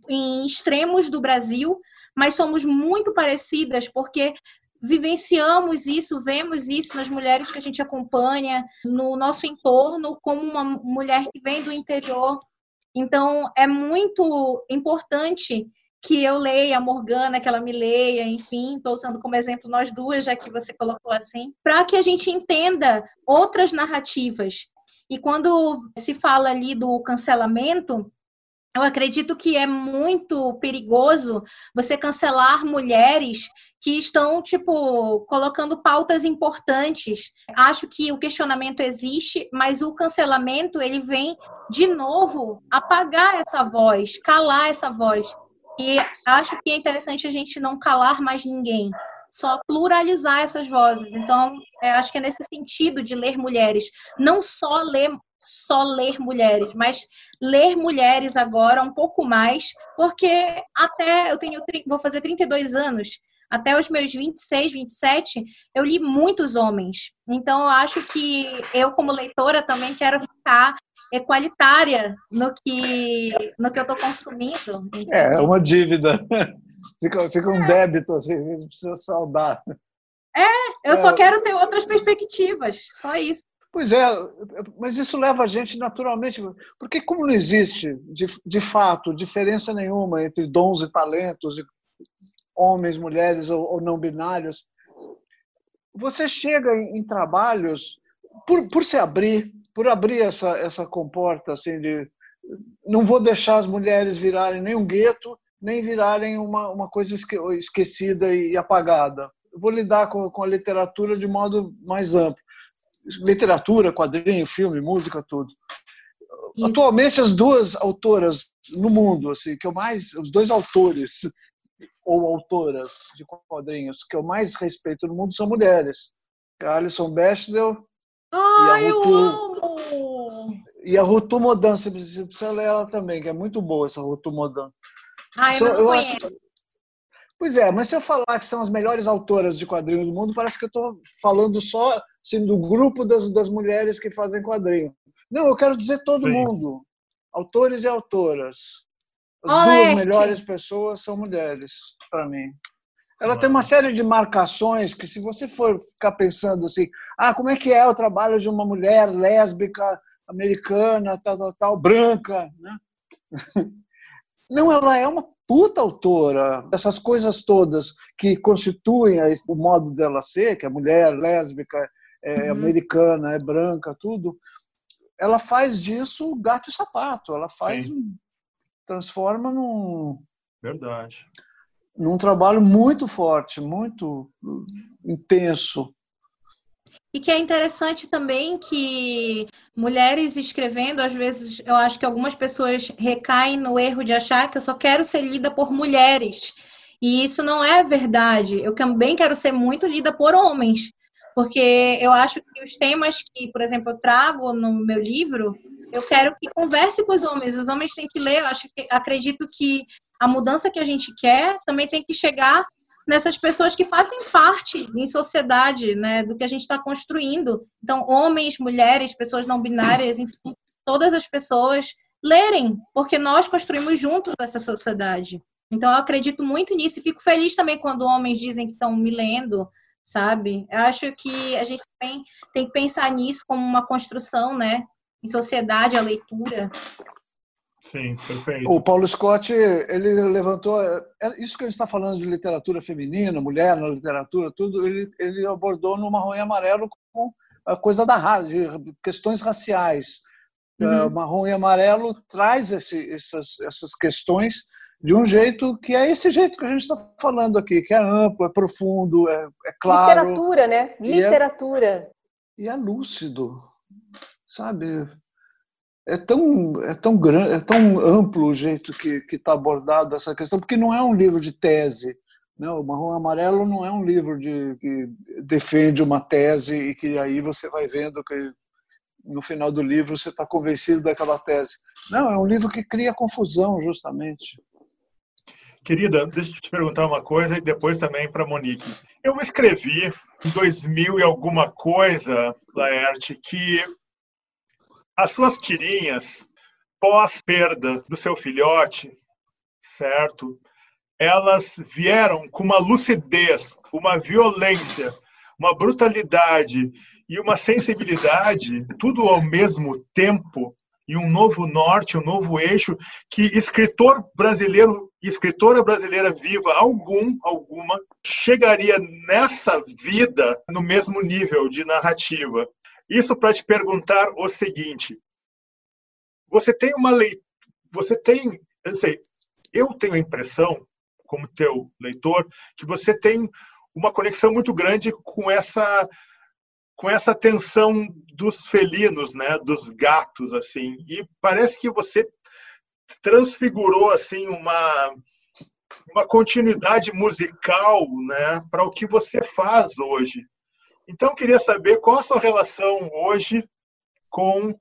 em extremos do Brasil, mas somos muito parecidas porque vivenciamos isso, vemos isso nas mulheres que a gente acompanha, no nosso entorno, como uma mulher que vem do interior. Então, é muito importante que eu leia a Morgana, que ela me leia, enfim, estou usando como exemplo nós duas, já que você colocou assim, para que a gente entenda outras narrativas. E quando se fala ali do cancelamento, eu acredito que é muito perigoso você cancelar mulheres que estão, tipo, colocando pautas importantes. Acho que o questionamento existe, mas o cancelamento, ele vem, de novo, apagar essa voz, calar essa voz. E acho que é interessante a gente não calar mais ninguém, só pluralizar essas vozes. Então, é, acho que é nesse sentido de ler mulheres. Não só ler só ler mulheres, mas ler mulheres agora um pouco mais, porque até eu tenho vou fazer 32 anos, até os meus 26, 27, eu li muitos homens. Então eu acho que eu como leitora também quero ficar equalitária no que no que eu estou consumindo.
É, é uma dívida. Fica, fica um é. débito assim, a gente precisa saudar.
É, eu é. só quero ter outras perspectivas, só isso.
Pois é, mas isso leva a gente naturalmente. Porque, como não existe, de, de fato, diferença nenhuma entre dons e talentos, homens, mulheres ou, ou não binários, você chega em, em, trabalhos, por, por se abrir, por abrir essa, essa comporta assim, de. Não vou deixar as mulheres virarem nem um gueto, nem virarem uma, uma coisa esquecida e apagada. Vou lidar com, com a literatura de modo mais amplo literatura, quadrinho, filme, música, tudo. Isso. Atualmente as duas autoras no mundo, assim, que eu mais, os dois autores ou autoras de quadrinhos que eu mais respeito no mundo são mulheres. A Alison Bechdel
ah, e a Rutu,
e a Rutu Modan, você precisa ler ela também, que é muito boa essa Rutu Modan.
Ah, eu não eu conheço. Acho,
Pois é, mas se eu falar que são as melhores autoras de quadrinhos do mundo, parece que eu estou falando só assim, do grupo das, das mulheres que fazem quadrinho. Não, eu quero dizer todo Sim. mundo. Autores e autoras. As Olé, duas melhores que... pessoas são mulheres, para mim. Ela tem uma série de marcações que, se você for ficar pensando assim, ah, como é que é o trabalho de uma mulher lésbica, americana, tal, tal, tal, branca, né? Não, ela é uma puta autora. Essas coisas todas que constituem o modo dela ser, que é mulher, lésbica, é uhum. americana, é branca, tudo, ela faz disso gato e sapato. Ela faz, um, transforma num.
Verdade.
Num trabalho muito forte, muito intenso.
E que é interessante também que mulheres escrevendo, às vezes, eu acho que algumas pessoas recaem no erro de achar que eu só quero ser lida por mulheres. E isso não é verdade. Eu também quero ser muito lida por homens. Porque eu acho que os temas que, por exemplo, eu trago no meu livro, eu quero que converse com os homens. Os homens têm que ler. Eu acho que acredito que a mudança que a gente quer também tem que chegar nessas pessoas que fazem parte em sociedade, né, do que a gente está construindo. Então, homens, mulheres, pessoas não binárias, enfim, todas as pessoas lerem, porque nós construímos juntos essa sociedade. Então, eu acredito muito nisso e fico feliz também quando homens dizem que estão me lendo, sabe? Eu acho que a gente tem, tem que pensar nisso como uma construção, né, em sociedade, a leitura.
Sim, perfeito.
O Paulo Scott, ele levantou. É, isso que a gente está falando de literatura feminina, mulher na literatura, tudo, ele, ele abordou no Marrom e Amarelo com a coisa da rádio, questões raciais. Uhum. Uh, Marrom e Amarelo traz esse, essas, essas questões de um jeito que é esse jeito que a gente está falando aqui, que é amplo, é profundo, é, é claro.
Literatura, né? Literatura.
E é, e é lúcido, sabe? É tão, é tão grande, é tão amplo o jeito que está abordado essa questão, porque não é um livro de tese. Né? O Marrom Amarelo não é um livro de, que defende uma tese e que aí você vai vendo que no final do livro você está convencido daquela tese. Não, é um livro que cria confusão, justamente.
Querida, deixa eu te perguntar uma coisa e depois também para Monique. Eu escrevi em 2000 e alguma coisa, Laerte, que as suas tirinhas pós perda do seu filhote, certo? elas vieram com uma lucidez, uma violência, uma brutalidade e uma sensibilidade, tudo ao mesmo tempo, e um novo norte, um novo eixo que escritor brasileiro, escritora brasileira viva, algum, alguma, chegaria nessa vida no mesmo nível de narrativa. Isso para te perguntar o seguinte: você tem uma lei, você tem, eu sei, eu tenho a impressão, como teu leitor, que você tem uma conexão muito grande com essa com essa tensão dos felinos, né, dos gatos assim. E parece que você transfigurou assim uma uma continuidade musical, né, para o que você faz hoje. Então, queria saber qual a sua relação hoje com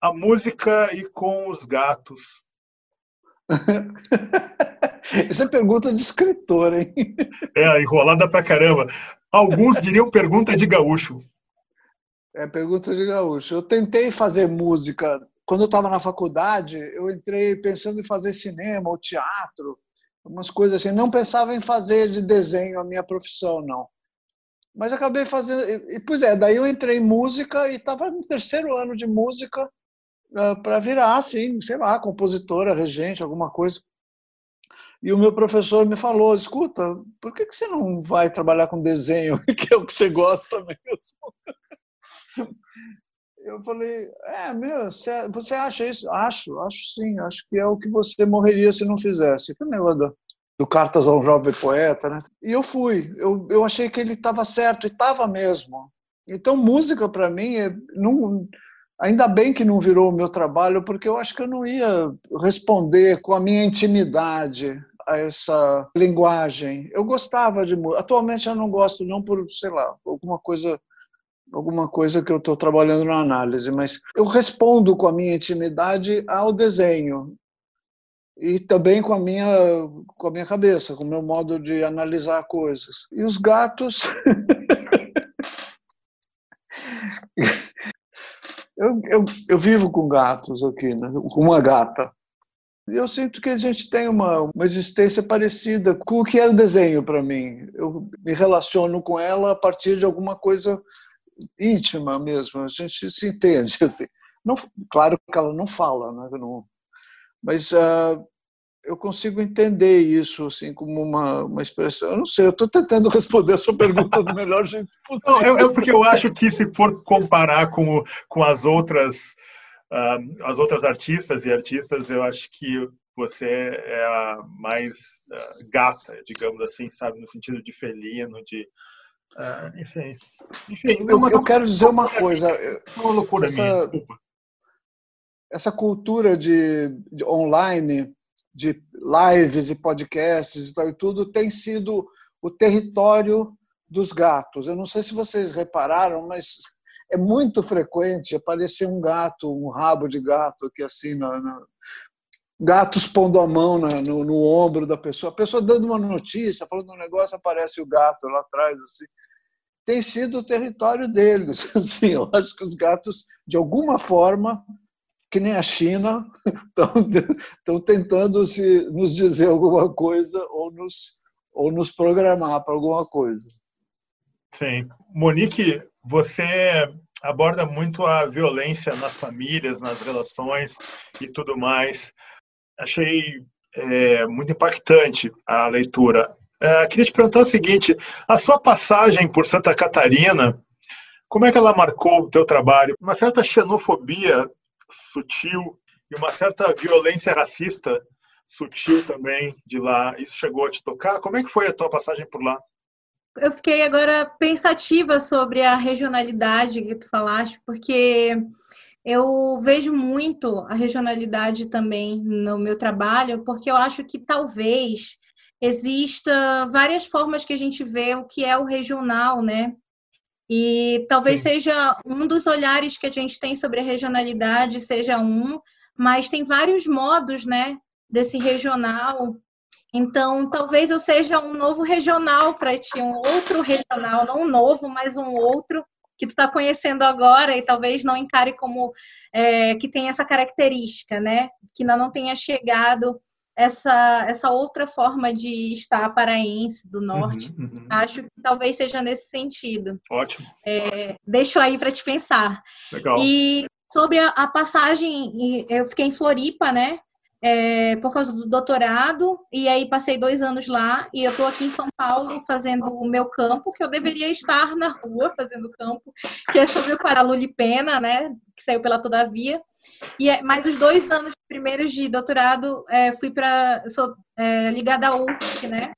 a música e com os gatos.
Essa é pergunta de escritor, hein?
É, enrolada pra caramba. Alguns diriam pergunta de gaúcho.
É pergunta de gaúcho. Eu tentei fazer música. Quando eu estava na faculdade, eu entrei pensando em fazer cinema ou teatro, umas coisas assim. Não pensava em fazer de desenho a minha profissão, não. Mas acabei fazendo. E, pois é, daí eu entrei em música e estava no terceiro ano de música uh, para virar, assim, sei lá, compositora, regente, alguma coisa. E o meu professor me falou: escuta, por que, que você não vai trabalhar com desenho, que é o que você gosta mesmo? Eu falei: é, meu, você acha isso? Acho, acho sim, acho que é o que você morreria se não fizesse. Que negócio do, Cartas ao Jovem Poeta, né? E eu fui, eu, eu achei que ele estava certo, e estava mesmo. Então, música para mim, é, não, ainda bem que não virou o meu trabalho, porque eu acho que eu não ia responder com a minha intimidade a essa linguagem. Eu gostava de música. Atualmente eu não gosto não por, sei lá, alguma coisa alguma coisa que eu estou trabalhando na análise, mas eu respondo com a minha intimidade ao desenho e também com a minha com a minha cabeça, com o meu modo de analisar coisas. E os gatos eu, eu, eu vivo com gatos aqui, né? com uma gata. Eu sinto que a gente tem uma, uma existência parecida com o que é o desenho para mim. Eu me relaciono com ela a partir de alguma coisa íntima mesmo. A gente se entende. Assim. Não, claro que ela não fala, né? não, mas uh, eu consigo entender isso assim como uma, uma expressão. Eu não sei, eu estou tentando responder a sua pergunta do melhor jeito possível.
Não, é, porque eu acho que se for comparar com, com as outras uh, as outras artistas e artistas, eu acho que você é a mais uh, gata, digamos assim, sabe, no sentido de felino, de uh, enfim,
enfim. Eu, eu quero dizer uma coisa.
Uma loucura essa, minha, desculpa.
Essa cultura de, de online, de lives e podcasts e tal e tudo, tem sido o território dos gatos. Eu não sei se vocês repararam, mas é muito frequente aparecer um gato, um rabo de gato aqui assim, na, na... gatos pondo a mão na, no, no, ombro da pessoa, a pessoa dando uma notícia, falando um negócio, aparece o gato lá atrás assim. Tem sido o território deles. Assim, eu acho que os gatos, de alguma forma, que nem a China, estão tentando se, nos dizer alguma coisa ou nos, ou nos programar para alguma coisa.
Sim. Monique, você aborda muito a violência nas famílias, nas relações e tudo mais. Achei é, muito impactante a leitura. É, queria te perguntar o seguinte: a sua passagem por Santa Catarina, como é que ela marcou o teu trabalho? Uma certa xenofobia sutil e uma certa violência racista sutil também de lá. Isso chegou a te tocar? Como é que foi a tua passagem por lá?
eu fiquei agora pensativa sobre a regionalidade que tu falaste, porque eu vejo muito a regionalidade também no meu trabalho, porque eu acho que talvez exista várias formas que a gente vê o que é o regional, né? E talvez Sim. seja um dos olhares que a gente tem sobre a regionalidade, seja um, mas tem vários modos, né, desse regional então, talvez eu seja um novo regional para ti, um outro regional, não um novo, mas um outro que tu está conhecendo agora e talvez não encare como é, que tem essa característica, né? Que ainda não tenha chegado essa, essa outra forma de estar paraense do norte.
Uhum, uhum.
Acho que talvez seja nesse sentido.
Ótimo.
É, deixo aí para te pensar.
Legal.
E sobre a, a passagem, eu fiquei em Floripa, né? é, por causa do doutorado, e aí passei dois anos lá, e eu estou aqui em São Paulo fazendo o meu campo, que eu deveria estar na rua fazendo campo, que é sobre o Paralulipena, né, que saiu pela Todavia. E, é, mas os dois anos primeiros de doutorado, é, fui para, sou é, ligada à UFSC, né,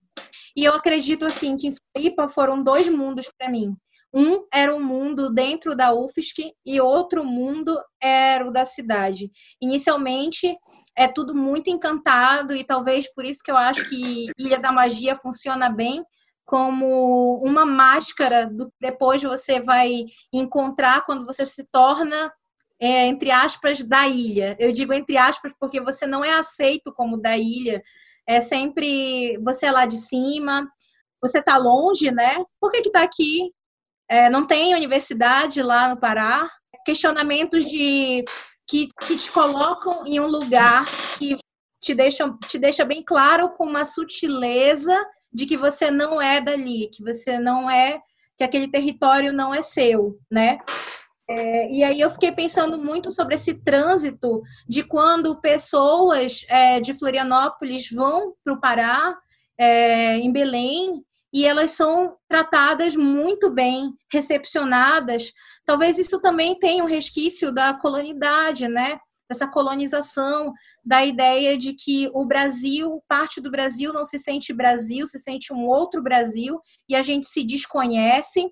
e eu acredito, assim, que em Floripa foram dois mundos para mim. Um era um mundo dentro da UFSC e outro mundo era o da cidade. Inicialmente é tudo muito encantado e talvez por isso que eu acho que Ilha da Magia funciona bem como uma máscara do que depois você vai encontrar quando você se torna é, entre aspas da ilha. Eu digo entre aspas porque você não é aceito como da ilha. É sempre você é lá de cima, você está longe, né? Por que que tá aqui? é, não tem universidade lá no Pará, questionamentos de que, que te colocam em um lugar que te deixa, te deixa bem claro com uma sutileza de que você não é dali, que você não é, que aquele território não é seu, né? É, e aí eu fiquei pensando muito sobre esse trânsito de quando pessoas é, de Florianópolis vão para o Pará, é, em Belém, e elas são tratadas muito bem, recepcionadas. Talvez isso também tenha um resquício da colonidade, né? Dessa colonização, da ideia de que o Brasil, parte do Brasil não se sente Brasil, se sente um outro Brasil, e a gente se desconhece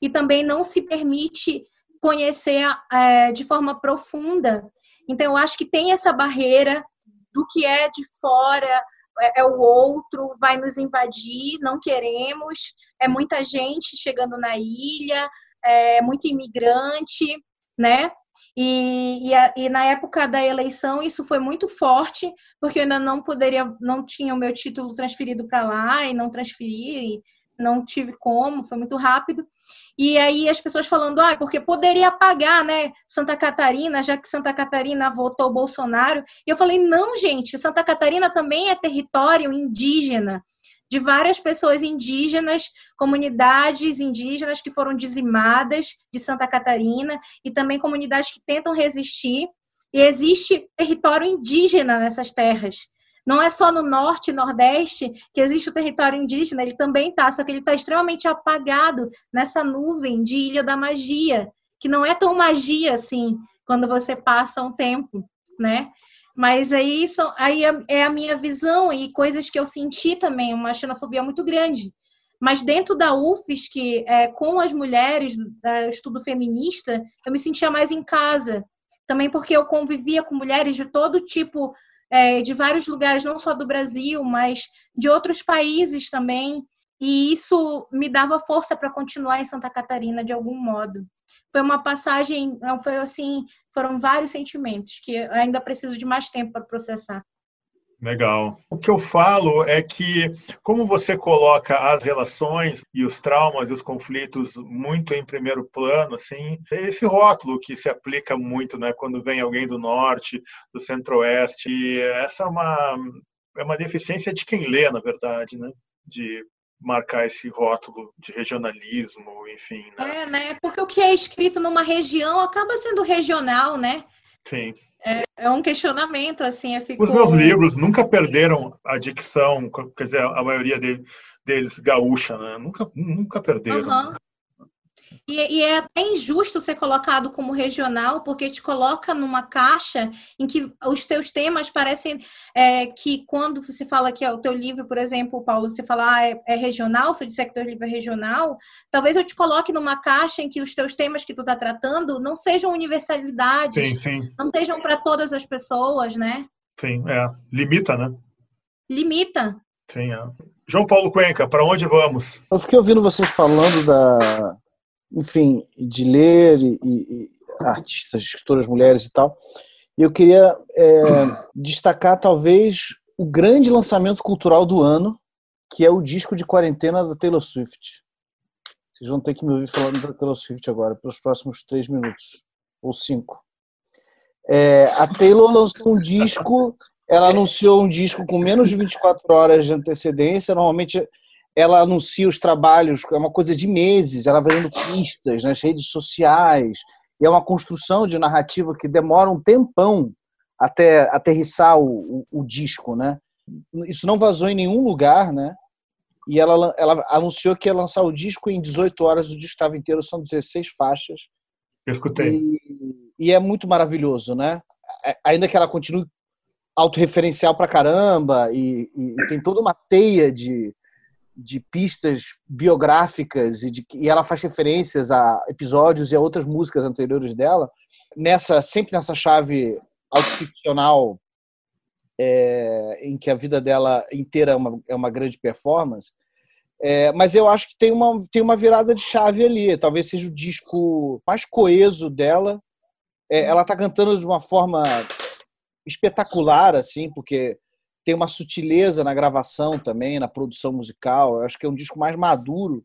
e também não se permite conhecer é, de forma profunda. Então, eu acho que tem essa barreira do que é de fora, é, é o outro, vai nos invadir, não queremos, é muita gente chegando na ilha, é muito imigrante, né? E, e, e, na época da eleição isso foi muito forte, porque eu ainda não poderia, não tinha o meu título transferido para lá e não transferi, não tive como, foi muito rápido. E aí as pessoas falando, ah, porque poderia pagar, né, Santa Catarina, já que Santa Catarina votou Bolsonaro. E eu falei, não, gente, Santa Catarina também é território indígena de várias pessoas indígenas, comunidades indígenas que foram dizimadas de Santa Catarina e também comunidades que tentam resistir. E existe território indígena nessas terras. Não é só no norte e nordeste que existe o território indígena, ele também está, só que ele está extremamente apagado nessa nuvem de Ilha da Magia, que não é tão magia assim quando você passa um tempo, né? Mas aí, são, aí é, é a minha visão e coisas que eu senti também, uma xenofobia muito grande. Mas dentro da UFSC, é, com as mulheres do estudo feminista, eu me sentia mais em casa. Também porque eu convivia com mulheres de todo tipo é, de vários lugares, não só do Brasil, mas de outros países também. E isso me dava força para continuar em Santa Catarina de algum modo. Foi uma passagem, foi assim, foram vários sentimentos que ainda preciso de mais tempo para processar.
Legal. O que eu falo é que, como você coloca as relações e os traumas e os conflitos muito em primeiro plano, assim, é esse rótulo que se aplica muito, né, quando vem alguém do norte, do centro-oeste, essa é uma é uma deficiência de quem lê, na verdade, né, de marcar esse rótulo de regionalismo, enfim.
Né? É, né? Porque o que é escrito numa região acaba sendo regional, né?
Sim.
É, é, um questionamento, assim. Fico...
Os meus livros nunca perderam a dicção, quer dizer, a maioria deles gaúcha, né? Nunca, nunca perderam. Uhum.
E, e, é até injusto ser colocado como regional, porque te coloca numa caixa em que os teus temas parecem é, que quando você fala que é o teu livro, por exemplo, Paulo, você fala ah, é, é, regional, se eu disser que teu livro é regional, talvez eu te coloque numa caixa em que os teus temas que tu está tratando não sejam universalidades, sim, sim. não sejam para todas as pessoas, né?
Sim, é. Limita, né?
Limita.
Sim, é. João Paulo Cuenca, para onde vamos?
Eu fiquei ouvindo vocês falando da, enfim, de ler e, e artistas, escritoras mulheres e tal. Eu queria é, destacar talvez o grande lançamento cultural do ano, que é o disco de quarentena da Taylor Swift. Vocês vão ter que me ouvir falando da Taylor Swift agora, pelos próximos três minutos, ou cinco. É, a Taylor lançou um disco ela anunciou um disco com menos de 24 horas de antecedência. Normalmente ela anuncia os trabalhos, é uma coisa de meses, ela vai dando pistas nas redes sociais, e é uma construção de narrativa que demora um tempão até aterrissar o, o, o disco, né? Isso não vazou em nenhum lugar, né? E ela, ela anunciou que ia lançar o disco em 18 horas, o disco estava inteiro, são 16 faixas.
Eu escutei.
E, e é muito maravilhoso, né? Ainda que ela continue autorreferencial pra caramba e, e, e tem toda uma teia de, de pistas biográficas e, de, e ela faz referências a episódios e a outras músicas anteriores dela, nessa sempre nessa chave autoficcional é, em que a vida dela inteira é uma, é uma grande performance. É, mas eu acho que tem uma, tem uma virada de chave ali. Talvez seja o disco mais coeso dela. É, ela está cantando de uma forma espetacular, assim, porque tem uma sutileza na gravação também, na produção musical. Eu acho que é um disco mais maduro.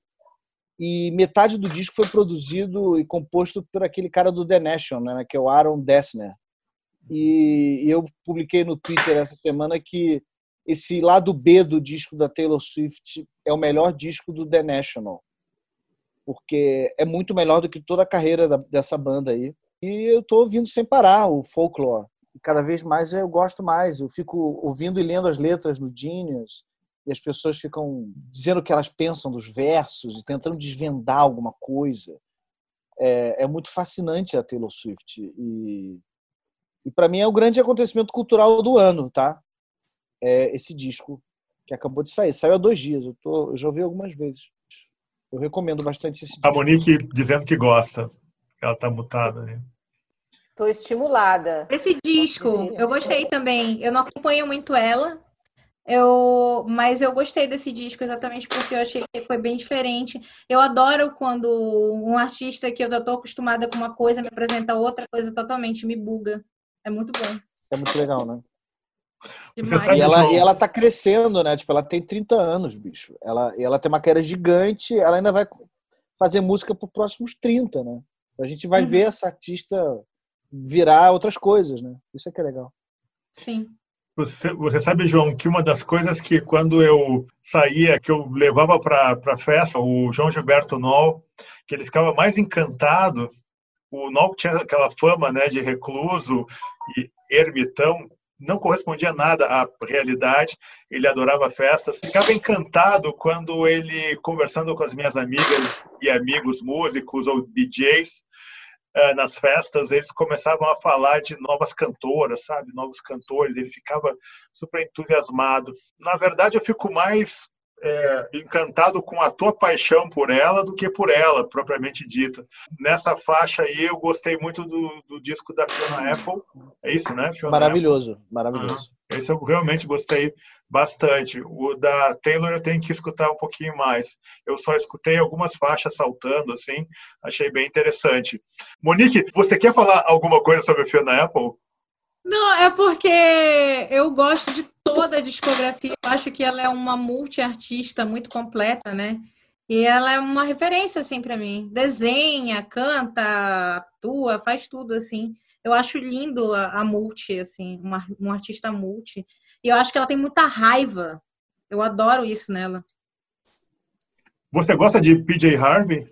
E metade do disco foi produzido e composto por aquele cara do The Nation, né, que é o Aaron Dessner. E eu publiquei no Twitter essa semana que esse lado B do disco da Taylor Swift é o melhor disco do The National. Porque é muito melhor do que toda a carreira dessa banda aí. E eu estou ouvindo sem parar o folklore. E cada vez mais eu gosto mais. Eu fico ouvindo e lendo as letras no Genius. E as pessoas ficam dizendo o que elas pensam dos versos e tentando desvendar alguma coisa. É, é muito fascinante a Taylor Swift. E e para mim é o grande acontecimento cultural do ano, tá? É esse disco que acabou de sair. Saiu há dois dias. Eu, tô, eu já ouvi algumas vezes. Eu recomendo bastante esse disco.
A Monique dizendo que gosta. Ela tá mutada aí.
Estou estimulada.
Esse disco, eu gostei também. Eu não acompanho muito ela, eu, mas eu gostei desse disco exatamente porque eu achei que foi bem diferente. Eu adoro quando um artista que eu já estou acostumada com uma coisa me apresenta outra coisa totalmente, me buga. É muito bom.
É muito legal, né? E ela, e ela tá crescendo, né? Tipo, ela tem 30 anos, bicho. Ela, ela tem uma carreira gigante, ela ainda vai fazer música para os próximos 30, né? A gente vai uhum. ver essa artista virar outras coisas, né? Isso é que é legal.
Sim.
Você, você sabe, João, que uma das coisas que quando eu saía, que eu levava para a festa, o João Gilberto Noll, que ele ficava mais encantado o Nol tinha aquela fama né, de recluso e ermitão, não correspondia nada à realidade, ele adorava festas. Ficava encantado quando ele, conversando com as minhas amigas e amigos músicos ou DJs, nas festas, eles começavam a falar de novas cantoras, sabe? Novos cantores, ele ficava super entusiasmado. Na verdade, eu fico mais é, encantado com a tua paixão por ela do que por ela, propriamente dita. Nessa faixa aí, eu gostei muito do, do disco da Fiona Apple. É isso, né?
Fiona maravilhoso, Apple. maravilhoso.
Esse eu realmente gostei bastante. O da Taylor eu tenho que escutar um pouquinho mais. Eu só escutei algumas faixas saltando, assim, achei bem interessante. Monique, você quer falar alguma coisa sobre a Fiona Apple?
Não, é porque eu gosto de toda a discografia. Eu acho que ela é uma multiartista muito completa, né? E ela é uma referência, assim, para mim. Desenha, canta, atua, faz tudo, assim. Eu acho lindo a, a multi, assim, uma, um artista multi. E eu acho que ela tem muita raiva. Eu adoro isso nela.
Você gosta de PJ Harvey?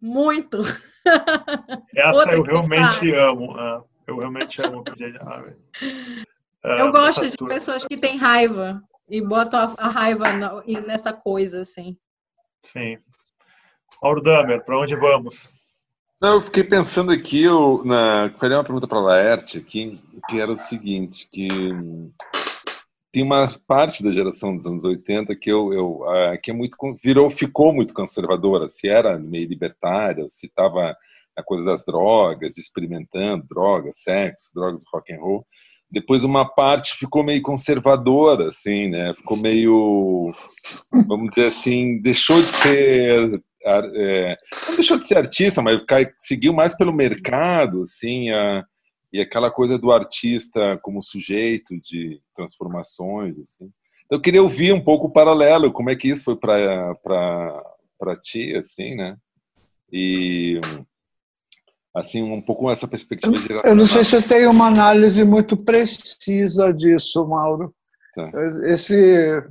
Muito.
Essa eu realmente amo. Uh. Eu realmente amo PJ Harvey.
Eu gosto de pessoas que têm raiva e botam a, raiva nessa coisa, assim.
Sim. Mauro Damer, para onde vamos?
Eu fiquei pensando aqui, eu na, faria uma pergunta para a Laerte aqui, que era o seguinte, que tem uma parte da geração dos anos 80 que eu, eu que é muito virou ficou muito conservadora, se era meio libertária, se estava a coisa das drogas, experimentando drogas, sexo, drogas, rock and roll. Depois uma parte ficou meio conservadora, assim, né? Ficou meio, vamos dizer assim, deixou de ser é, não deixou de ser artista, mas seguiu mais pelo mercado, assim, a, e aquela coisa do artista como sujeito de transformações, assim. Então, eu queria ouvir um pouco o paralelo, como é que isso foi para para ti, assim, né? E assim, um pouco essa perspectiva
Eu não sei se tem uma análise muito precisa disso, Mauro. Tá. Esse,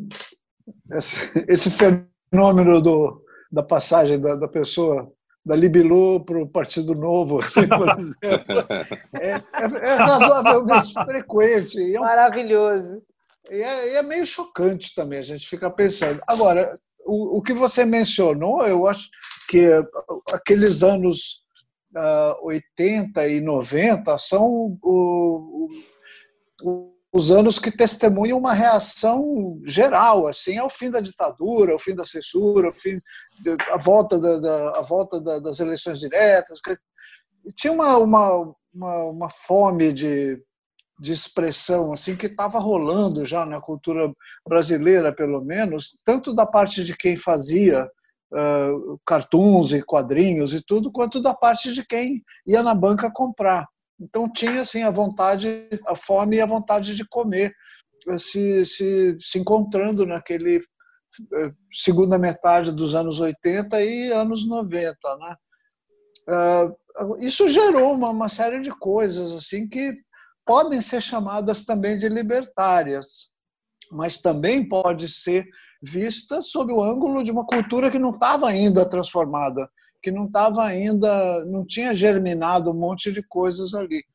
esse, esse fenômeno do, da passagem da, da pessoa da Libilu para o Partido Novo, assim, por exemplo, é, é, é razoavelmente frequente.
É um, Maravilhoso.
E é, é, meio chocante também, a gente fica pensando. Agora, o, o que você mencionou, eu acho que aqueles anos uh, ah, 80 e 90 são o, o, os anos que testemunham uma reação geral assim ao fim da ditadura, ao fim da censura, ao fim a volta da, da a volta da, das eleições diretas. Tinha uma, uma, uma, uma fome de, de expressão assim que estava rolando já na cultura brasileira, pelo menos, tanto da parte de quem fazia uh, cartoons e quadrinhos e tudo, quanto da parte de quem ia na banca comprar. Então tinha assim a vontade, a fome e a vontade de comer eh, se, se, se encontrando naquele eh, segunda metade dos anos 80 e anos 90, né? Uh, isso gerou uma, uma série de coisas assim que podem ser chamadas também de libertárias, mas também pode ser vista sob o ângulo de uma cultura que não estava ainda transformada, que não estava ainda, não tinha germinado um monte de coisas ali.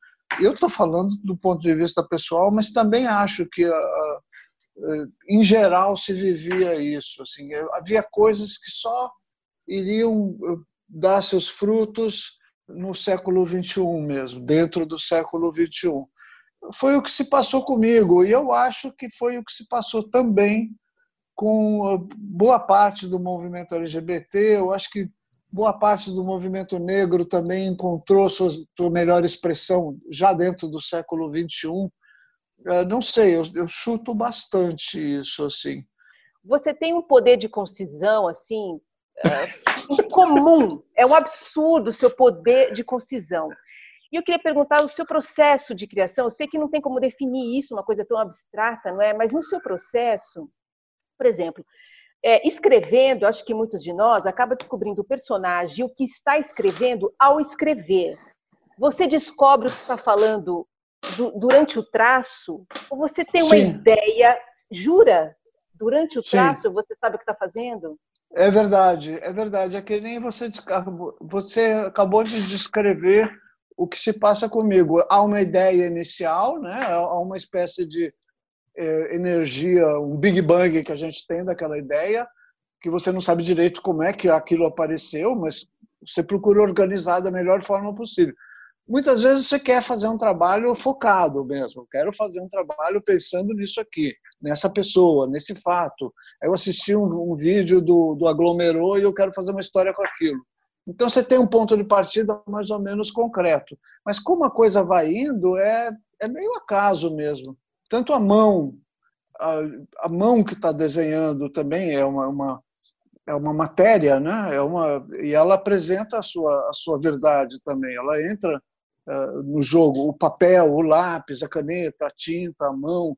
Eu estou falando do ponto de vista pessoal, mas também acho que, ah, ah, em geral, se vivia isso. Assim, havia coisas que só iriam ah, dar seus frutos no século 21 mesmo, dentro do século 21. Foi o que se passou comigo e eu acho que foi o que se passou também com boa parte do movimento LGBT. Eu acho que boa parte do movimento negro também encontrou sua, sua melhor expressão já dentro do século XXI. É, não sei, eu, eu chuto bastante isso assim.
Você tem um poder de concisão assim é, comum. É um absurdo o seu poder de concisão. E eu queria perguntar o seu processo de criação. Eu sei que não tem como definir isso, uma coisa tão abstrata, não é? Mas no seu processo, por exemplo, é, escrevendo, acho que muitos de nós acaba descobrindo o personagem, o que está escrevendo ao escrever. Você descobre o que está falando do, durante o traço, ou você tem uma Sim. ideia, jura, durante o traço Sim. você sabe o que está fazendo?
É verdade, é verdade. É que nem você, você acabou de descrever o que se passa comigo. Há uma ideia inicial, né? há uma espécie de é, energia, um Big Bang que a gente tem daquela ideia, que você não sabe direito como é que aquilo apareceu, mas você procura organizar da melhor forma possível. Muitas vezes você quer fazer um trabalho focado mesmo. quero fazer um trabalho pensando nisso aqui, nessa pessoa, nesse fato. Eu assisti um, um vídeo do, do Aglomerou e eu quero fazer uma história com aquilo. Então você tem um ponto de partida mais ou menos concreto. Mas como a coisa vai indo, é, é meio acaso mesmo tanto a mão, a, a mão que está desenhando também é uma, uma, é uma matéria, né? É uma e ela apresenta a sua a sua verdade também. Ela entra uh, no jogo, o papel, o lápis, a caneta, a tinta, a mão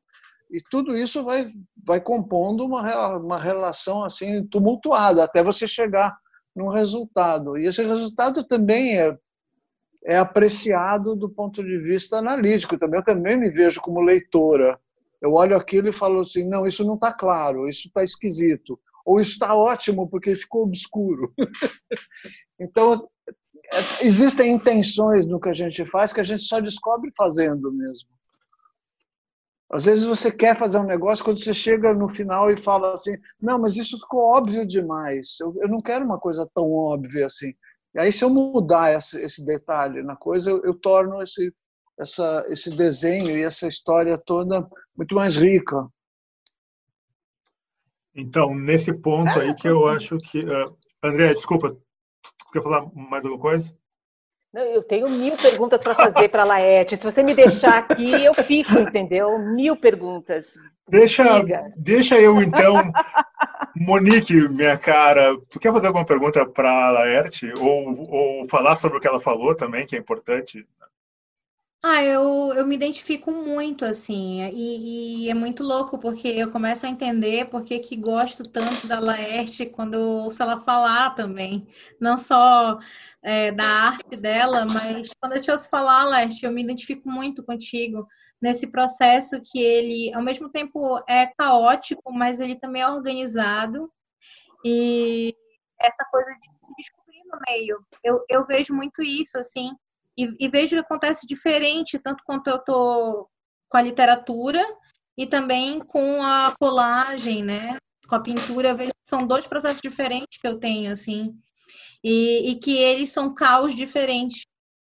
e tudo isso vai vai compondo uma uma relação assim tumultuada até você chegar num resultado. E esse resultado também é é apreciado do ponto de vista analítico também. Eu também me vejo como leitora. Eu olho aquilo e falo assim: não, isso não está claro, isso está esquisito. Ou isso está ótimo porque ficou obscuro. então, existem intenções no que a gente faz que a gente só descobre fazendo mesmo. Às vezes você quer fazer um negócio, quando você chega no final e fala assim: não, mas isso ficou óbvio demais. Eu, eu não quero uma coisa tão óbvia assim. E aí, se eu mudar esse, esse detalhe na coisa, eu, eu torno esse, essa, esse desenho e essa história toda muito mais rica.
Então, nesse ponto aí que eu acho que. Uh, André, desculpa, quer falar mais alguma coisa?
Não, eu tenho mil perguntas para fazer para a Laerte. Se você me deixar aqui, eu fico, entendeu? Mil perguntas.
Deixa, deixa eu, então, Monique, minha cara, tu quer fazer alguma pergunta para a Laerte? Ou, ou falar sobre o que ela falou também, que é importante?
Ah, eu, eu me identifico muito, assim, e, e é muito louco, porque eu começo a entender por que que gosto tanto da Laerte quando ouço ela falar também. Não só é, da arte dela, mas quando eu te ouço falar, Laerte, eu me identifico muito contigo nesse processo que ele, ao mesmo tempo, é caótico, mas ele também é organizado. E essa coisa de se descobrir no meio. Eu, eu vejo muito isso, assim, e, e vejo que acontece diferente, tanto quanto eu tô com a literatura e também com a colagem, né? Com a pintura, eu vejo que são dois processos diferentes que eu tenho, assim, e, e que eles são caos diferentes.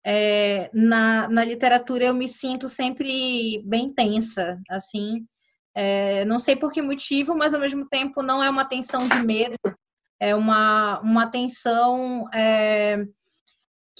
É, na, na literatura eu me sinto sempre bem tensa, assim, é, não sei por que motivo, mas ao mesmo tempo não é uma tensão de medo, é uma, uma tensão é,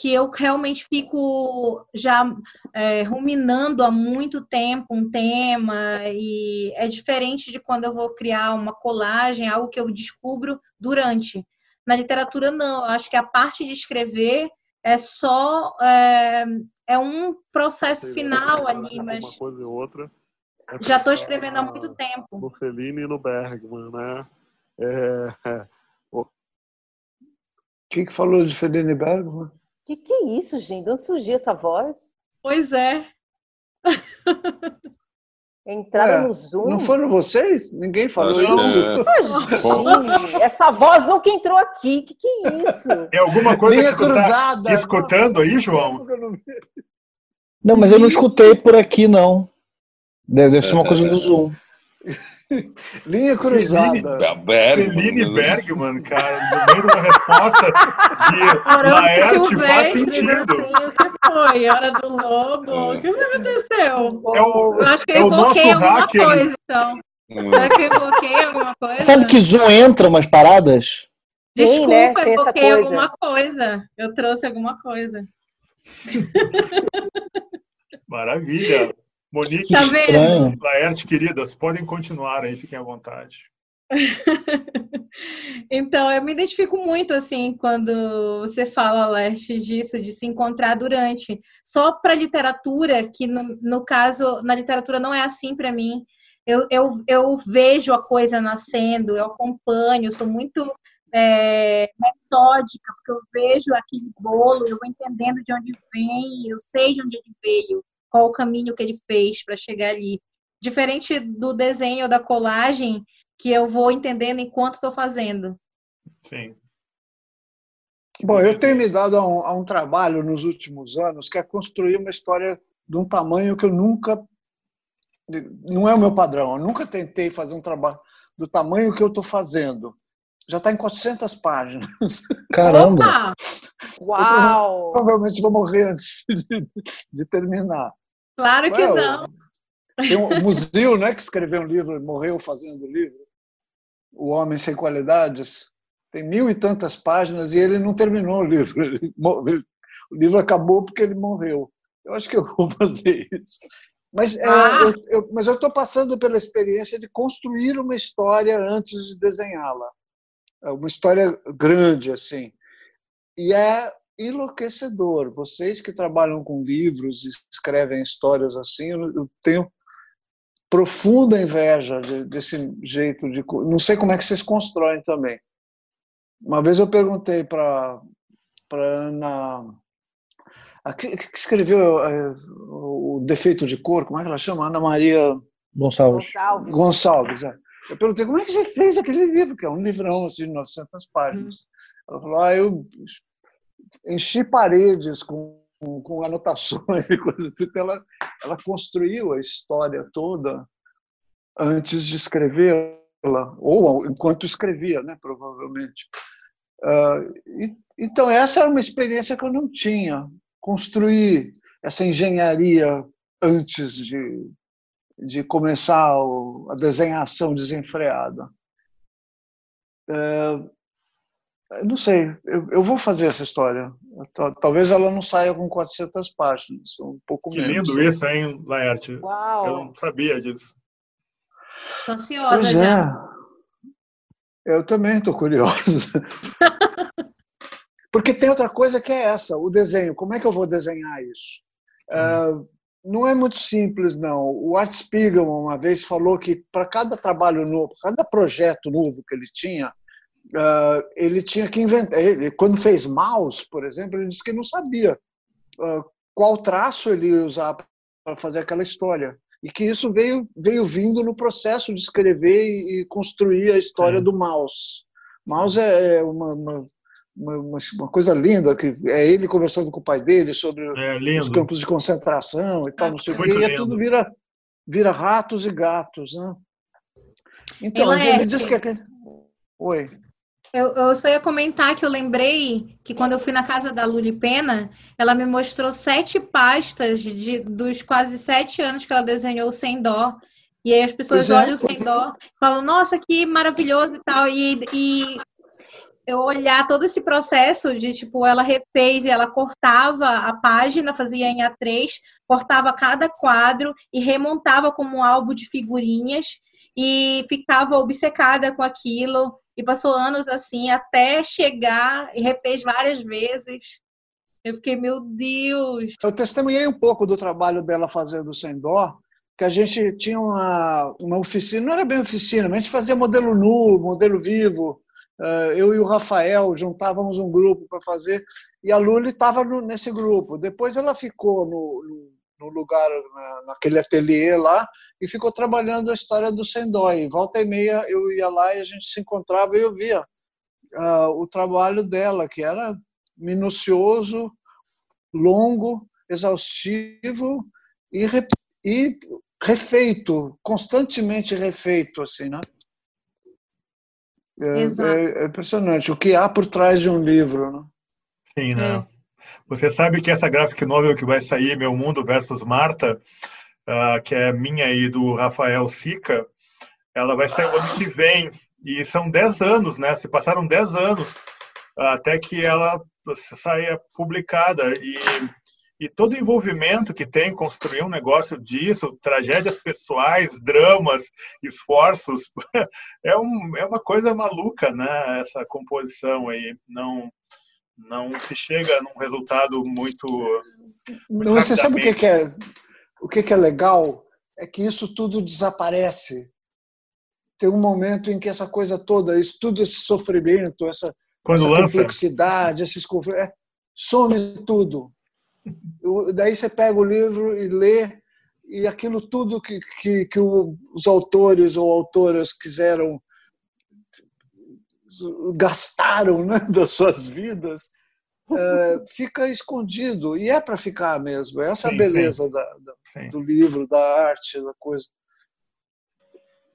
que eu realmente fico já é, ruminando há muito tempo um tema e é diferente de quando eu vou criar uma colagem, algo que eu descubro durante. Na literatura não, eu acho que a parte de escrever é só é, é um processo final ali, mas
uma coisa e outra. É
já estou escrevendo há muito tempo.
No Fellini e no Bergman, né? É...
O que, que falou de Fellini e Bergman?
Que que é isso, gente? De onde surgiu essa voz?
Pois é.
Entraram
Ué,
no Zoom?
Não foram vocês? Ninguém falou
Acho que
isso.
é.
Essa voz nunca entrou aqui. Que que é isso?
É alguma coisa
Linha
que tá
cruzada.
escutando aí, João?
Não, mas eu não escutei por aqui, não. Deve, deve ser uma coisa do Zoom.
Linha cruzada.
Bergman,
Fellini
né?
Bergman, cara, no meio de uma resposta de Laerte faz
Silvestre,
sentido.
o que foi? Hora do lobo? O que aconteceu?
É o,
Eu acho que
É
eu
nosso
invoquei alguma
hacker.
coisa, então.
Hum.
Será que eu invoquei alguma coisa?
Sabe que Zoom entra umas paradas?
Desculpa,
né?
Eu
essa
invoquei
coisa.
alguma coisa. Eu trouxe alguma coisa.
Maravilha. Monique,
Tá.
Laerte, queridas, podem continuar aí, fiquem à vontade.
Então, eu me identifico muito assim quando você fala, Leste, disso, de se encontrar durante. Só para literatura, que no, no caso, na literatura não é assim para mim. Eu, eu, eu vejo a coisa nascendo, eu acompanho, sou muito é, metódica, porque eu vejo aquele bolo, eu vou entendendo de onde vem, eu sei de onde ele veio, qual o caminho que ele fez para chegar ali. Diferente do desenho ou da colagem, que eu vou entendendo enquanto estou fazendo.
Sim.
Bom, eu tenho me dado a um, a um trabalho nos últimos anos que é construir uma história de um tamanho que eu nunca. Não é o meu padrão. Eu nunca tentei fazer um trabalho do tamanho que eu estou fazendo. Já está em 400 páginas.
Caramba.
Opa!
Uau!
Provavelmente vou morrer antes de, de terminar.
Claro que
Ué,
não.
Tem um Musil, né, que escreveu um livro e morreu fazendo o livro. O Homem Sem Qualidades. Tem mil e tantas páginas e ele não terminou o livro. Ele morreu. O livro acabou porque ele morreu. Eu acho que eu vou fazer isso. Mas, é,
Ah!
eu, eu- mas eu estou passando pela experiência de construir uma história antes de desenhá-la. É uma história grande, assim. E é enlouquecedor. Vocês que trabalham com livros e escrevem histórias assim, eu tenho profunda inveja de- desse jeito de. Não sei como é que vocês constroem também. Uma vez eu perguntei para para Ana. A que, que escreveu é, o Defeito de Cor, como é que ela chama? Ana Maria
Gonçalves.
Gonçalves.
Gonçalves. é. Eu perguntei como é que você fez aquele livro, que é um livrão assim, de 900 páginas. Ela falou: ah, eu enchi paredes com, com, com anotações e coisas. Então ela, ela construiu a história toda antes de escrevê-la, ou enquanto escrevia, né, provavelmente. Ah, e- então, essa era uma experiência que eu não tinha. Construir essa engenharia antes de, de começar o- a desenhação desenfreada. É, eu não sei, eu, eu vou fazer essa história. Tal- Talvez ela não saia com 400 páginas, um pouco
Que
menos.
lindo isso, hein, Laerte? Eu
Uau!
não sabia disso.
Tô ansiosa
Pois
já.
é. Eu também estou curioso. Porque tem outra coisa que é essa, o desenho. Como é que eu vou desenhar isso? Ah, não é muito simples, não. O Art Spiegelman uma vez falou que para cada trabalho novo, cada projeto novo que ele tinha, uh, ele tinha que inventar. Ele, quando fez Mouse, por exemplo, ele disse que não sabia uh, qual traço ele ia usar para fazer aquela história. E que isso veio, veio vindo no processo de escrever e, construir a história é. do Mouse. Mouse é, é uma, uma uma, uma, coisa linda, que é ele conversando com o pai dele sobre é, os campos de concentração e tal, não sei o quê, e é tudo vira, vira ratos e gatos, né? Então, Ela ele é... diz que... É Oi.
Eu, eu, só ia comentar que eu lembrei que quando eu fui na casa da Luli Pena, ela me mostrou sete pastas de, dos quase sete anos que ela desenhou sem dó. E aí as pessoas é. olham sem dó, falam, nossa, que maravilhoso e tal. E, e eu olhar todo esse processo de tipo, ela refez e ela cortava a página, fazia em A3, cortava cada quadro e remontava como um álbum de figurinhas e ficava obcecada com aquilo e passou anos assim até chegar e refez várias vezes. Eu fiquei, meu Deus.
Eu testemunhei um pouco do trabalho dela fazendo sem dó, que a gente tinha uma, uma oficina, não era bem oficina, mas a gente fazia modelo nu, modelo vivo, eu e o Rafael juntávamos um grupo para fazer e a Luli estava nesse grupo. Depois ela ficou no, no lugar, naquele ateliê lá, e ficou trabalhando a história do Sendói. Volta e meia eu ia lá e a gente se encontrava e eu via uh, o trabalho dela, que era minucioso, longo, exaustivo e, re, e refeito, constantemente refeito, assim, né? É, é, é, impressionante o que há por trás de um livro. Né?
Sim, né? É. Você sabe que essa graphic novel que vai sair, Meu Mundo versus Marta, uh, que é minha e do Rafael Sica, ela vai sair o ano que vem. E são 10 anos, né? Se passaram 10 anos uh, até que ela saia publicada. E e todo o envolvimento que tem construir um negócio disso, tragédias pessoais, dramas, esforços, é, um, é uma coisa maluca, né? Essa composição aí não não se chega num resultado muito.
muito você sabe o que, que é o que, que é legal é que isso tudo desaparece. Tem um momento em que essa coisa toda, isso tudo esse sofrimento, essa, essa complexidade, esses é, some tudo daí você pega o livro e lê, e aquilo tudo que, que, que os autores ou autoras quiseram, gastaram né, das suas vidas, é, fica escondido. E é para ficar mesmo. Essa é a beleza sim. Da, da, do livro, da arte, da coisa.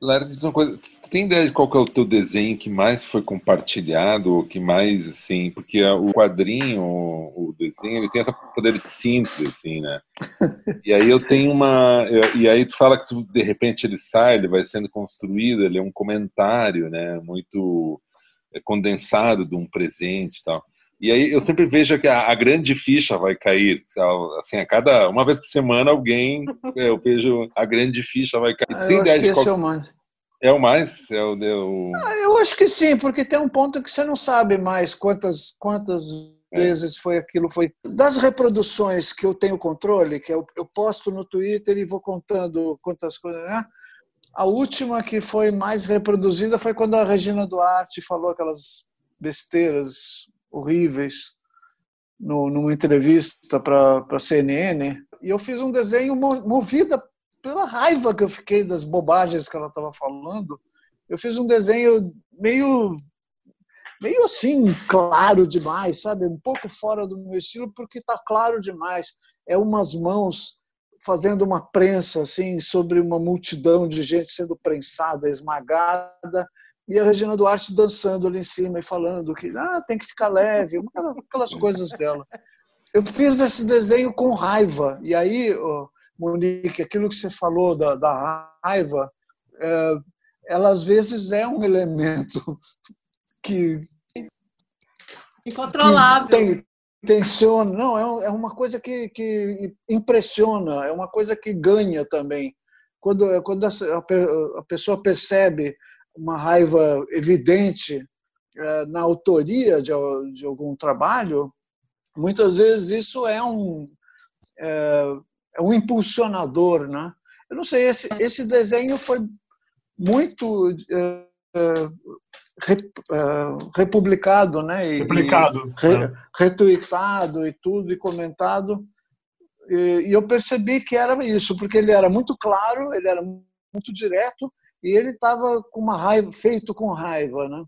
Lara, diz uma coisa, você tem ideia de qual é o teu desenho que mais foi compartilhado, ou que mais, assim, porque o quadrinho, o desenho, ele tem essa poder de síntese, assim, né? E aí eu tenho uma, e aí tu fala que tu, de repente ele sai, ele vai sendo construído, ele é um comentário, né, muito é, condensado de um presente e tal. E aí eu sempre vejo que a, a, grande ficha vai cair. Assim, a cada uma vez por semana alguém eu vejo a grande ficha vai cair.
Ah, tem ideia de qual... é o mais.
É o mais? É o, é o...
Ah, eu acho que sim, porque tem um ponto que você não sabe mais quantas quantas é. vezes foi aquilo foi das reproduções que eu tenho controle, que eu, eu posto no Twitter e vou contando quantas coisas, né? A última que foi mais reproduzida foi quando a Regina Duarte falou aquelas besteiras horríveis no, numa entrevista para a CNN. E eu fiz um desenho movida pela raiva que eu fiquei das bobagens que ela estava falando. Eu fiz um desenho meio meio assim claro demais, sabe? Um pouco fora do meu estilo porque está claro demais. É umas mãos fazendo uma prensa assim sobre uma multidão de gente sendo prensada, esmagada e a Regina Duarte dançando ali em cima e falando que ah, tem que ficar leve, aquelas coisas dela. Eu fiz esse desenho com raiva. E aí, Monique, aquilo que você falou da, da raiva, é, ela às vezes é um elemento que.
Incontrolável. Que tem,
tensiona. Não, é, é uma coisa que, que impressiona, é uma coisa que ganha também. Quando, quando a, a pessoa percebe uma raiva evidente é, na autoria de, de algum trabalho, muitas vezes isso é um é, é um impulsionador, né? Eu não sei, esse, esse desenho foi muito uh, uh, republicado, né?
E, Replicado.
E re, Retuitado e tudo, e comentado. E, e eu percebi que era isso, porque ele era muito claro, ele era muito direto, e ele estava com uma raiva, feito com raiva, né?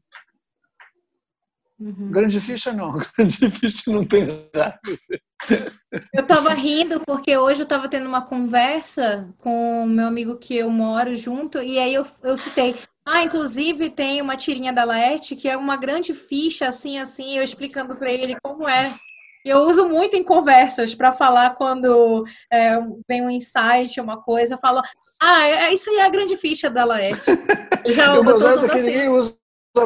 Uhum. Grande ficha não, grande ficha não tem raiva.
Eu estava rindo porque hoje eu estava tendo uma conversa com o meu amigo que eu moro junto, e aí eu, eu citei, ah, inclusive tem uma tirinha da Laerte que é uma grande ficha, assim, assim, eu explicando para ele como é. Eu uso muito em conversas para falar quando é, vem um insight, uma coisa, eu falo, ah, é, isso aí é a grande ficha da Laerte.
Já, o eu é que ninguém usa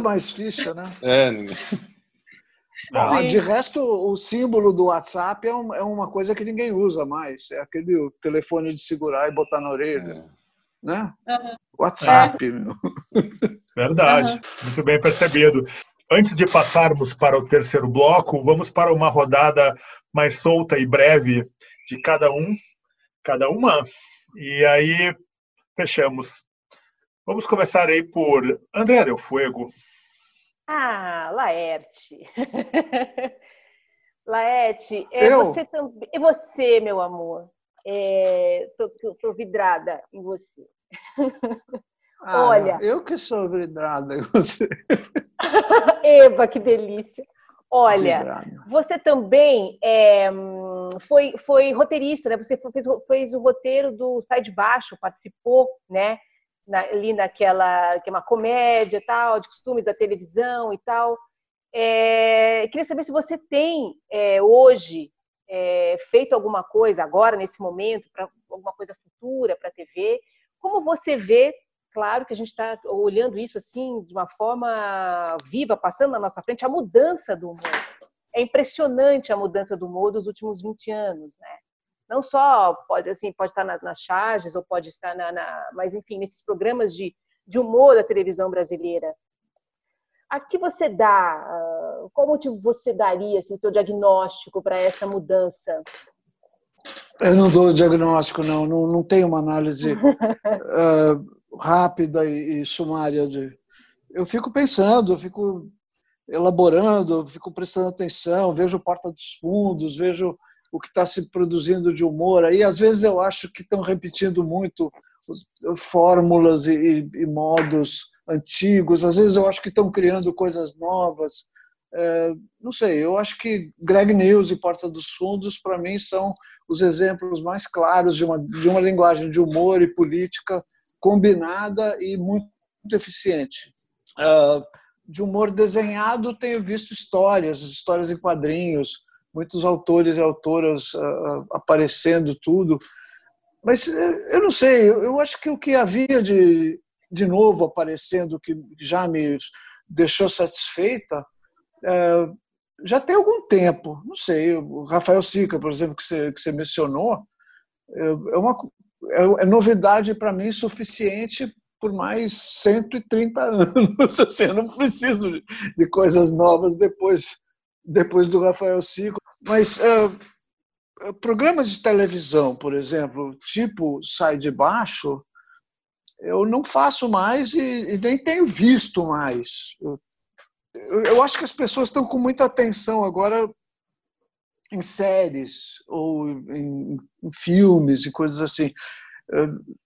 mais ficha, né?
É, ninguém.
Ah, de resto, o símbolo do WhatsApp é, um, é, uma coisa que ninguém usa mais. É aquele telefone de segurar e botar na orelha. É. Né? Uhum. WhatsApp.
É. Verdade. Uhum. Muito bem percebido. Antes de passarmos para o terceiro bloco, vamos para uma rodada mais solta e breve de cada um, cada uma. E aí fechamos. Vamos começar aí por André Del Fuego.
Ah, Laerte. Laerte, é você também. E você, meu amor? É, tô, tô, tô vidrada em você.
Ah, Olha. Eu que sou vidrada em você.
Eva, que delícia. Olha, vidrada. você também é, foi, foi roteirista, né? Você fez, fez o roteiro do Sai de Baixo, participou, né? Na, ali naquela que é uma comédia tal, de costumes da televisão e tal. É, queria saber se você tem é, hoje é, feito alguma coisa agora nesse momento para alguma coisa futura para a TV. Como você vê claro que a gente está olhando isso assim de uma forma viva, passando na nossa frente, a mudança do humor. É impressionante a mudança do humor dos últimos 20 anos, né? Não só pode assim pode estar nas, charges ou pode estar na, na, mas enfim nesses programas de, de humor da televisão brasileira. A que você dá? Ah, qual motivo você daria, assim, o seu diagnóstico para essa mudança?
Eu não dou diagnóstico, não. Não, não tenho uma análise uh, rápida e, e sumária de. Eu fico pensando, eu fico elaborando, fico prestando atenção, vejo Porta dos Fundos, vejo o que está se produzindo de humor. Aí, às vezes, eu acho que estão repetindo muito fórmulas e, e, modos antigos. Às vezes, eu acho que estão criando coisas novas. É, não sei, eu acho que Greg News e Porta dos Fundos, para mim, são os exemplos mais claros de uma, de uma linguagem de humor e política combinada e muito, eficiente. Uh, de humor desenhado, tenho visto histórias, histórias em quadrinhos, muitos autores e autoras uh, aparecendo, tudo. Mas eh, eu não sei, eu acho que o que havia de, de novo aparecendo, que já me deixou satisfeita, uh, já tem algum tempo. Não sei, o Rafael Sica, por exemplo, que você, que você mencionou, é uma, é, é novidade para mim suficiente por mais 130 anos. Assim, eu não preciso de coisas novas depois, depois do Rafael Cico. Mas é, programas de televisão, por exemplo, tipo Sai de Baixo, eu não faço mais e, e nem tenho visto mais. Eu, eu acho que as pessoas estão com muita atenção agora em séries ou em, em filmes e coisas assim.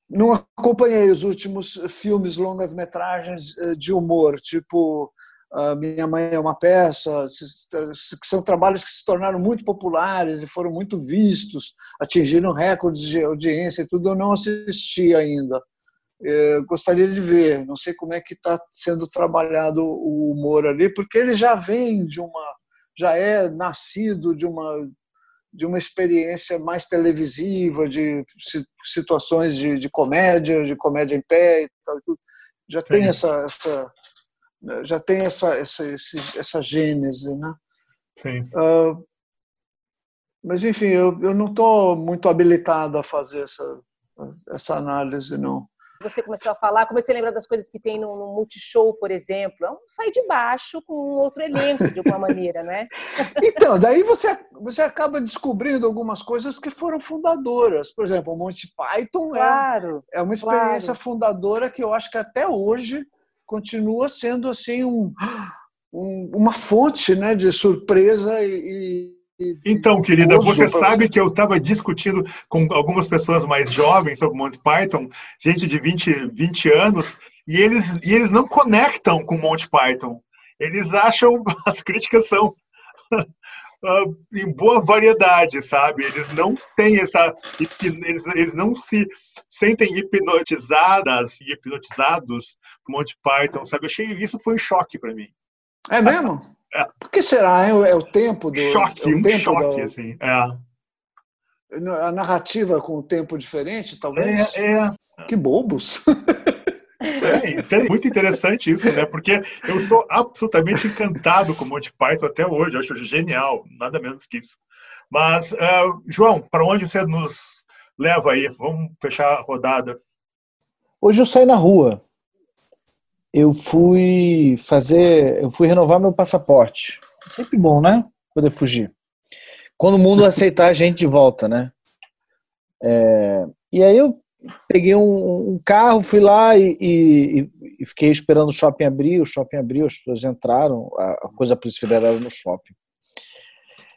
não acompanhei os últimos filmes longas metragens eh, de humor, tipo Minha Mãe é uma Peça, que são trabalhos que se tornaram muito populares e foram muito vistos, atingiram recordes de audiência e tudo. Eu não assisti ainda. Eu gostaria de ver, não sei como é que está sendo trabalhado o humor ali, porque ele já vem de uma já é nascido de uma de uma experiência mais televisiva, de situações de, de comédia, de comédia em pé e tal. Já tem essa, essa, já tem essa essa essa gênese, né?
Sim. Uh,
mas enfim, eu, eu não estou muito habilitado a fazer essa essa análise não.
Você começou a falar, comecei a lembrar das coisas que tem no, no Multishow, por exemplo. É um sai de baixo com um outro elenco, de alguma maneira, né?
Então, daí você, você acaba descobrindo algumas coisas que foram fundadoras. Por exemplo, o Monty Python
Claro.
é, é uma experiência
claro.
fundadora que eu acho que até hoje continua sendo assim um, um- uma fonte né, de surpresa e. e-
Então, querida, você sabe que eu estava discutindo com algumas pessoas mais jovens sobre Monty Python, gente de 20, 20 anos, e eles, e eles não conectam com Monty Python. Eles acham as críticas são ah, em boa variedade, sabe? Eles não têm essa. Eles, eles não se sentem hipnotizadas e hipnotizados por Monty Python, sabe? Eu achei isso foi um choque para mim.
É mesmo?
É.
Por que será? É o, é o tempo do.
Choque,
é o
um
tempo
choque,
da-
assim. É.
a narrativa com o tempo diferente, talvez?
É, é,
Que bobos.
É inter- muito interessante isso, né? Porque eu sou absolutamente encantado com Monty Python até hoje, eu acho genial, nada menos que isso. Mas, ah, João, para onde você nos leva aí? Vamos fechar a rodada.
Hoje eu saí na rua. Eu fui fazer, eu fui renovar meu passaporte. Sempre bom, né? Poder fugir. Quando o mundo aceitar a gente de volta, né? É, e aí eu peguei um, um carro, fui lá e, e- e fiquei esperando o shopping abrir. O shopping abriu, as pessoas entraram, a, coisa da Polícia Federal era no shopping.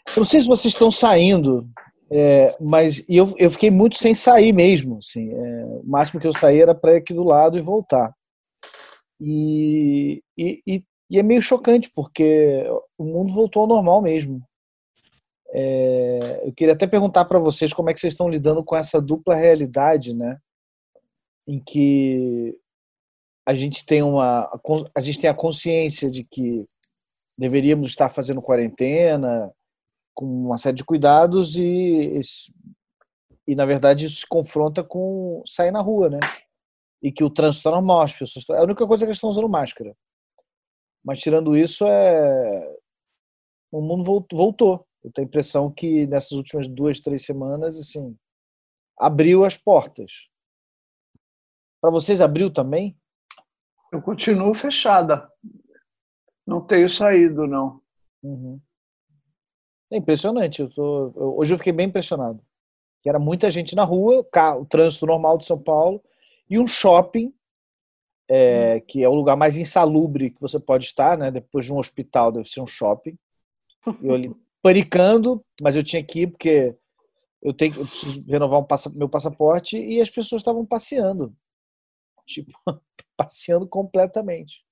Eu não sei se vocês estão saindo, é, mas eu, eu fiquei muito sem sair mesmo. Assim, é, o máximo que eu saí era para ir aqui do lado e voltar. E, e, e- é meio chocante, porque o mundo voltou ao normal mesmo. É, eu queria até perguntar para vocês como é que vocês estão lidando com essa dupla realidade, né? Em que a gente tem uma a gente tem a consciência de que deveríamos estar fazendo quarentena com uma série de cuidados e e na verdade isso se confronta com sair na rua, né? E que o trânsito é normal, as pessoas estão- é a única coisa é que eles estão usando máscara. Mas tirando isso é o mundo vol- voltou. Eu tenho a impressão que nessas últimas duas, três semanas assim abriu as portas. Para vocês abriu também?
Eu continuo fechada. Não tenho saído, não.
Uhum. É impressionante. Eu tô, hoje eu fiquei bem impressionado. Que era muita gente na rua, o trânsito normal de São Paulo, e um shopping, é, que é o lugar mais insalubre que você pode estar, né? Depois de um hospital, deve ser um shopping. E eu ali panicando, mas eu tinha que ir porque eu tenho eu preciso renovar um passa- meu passaporte e as pessoas estavam passeando. Tipo, passeando completamente.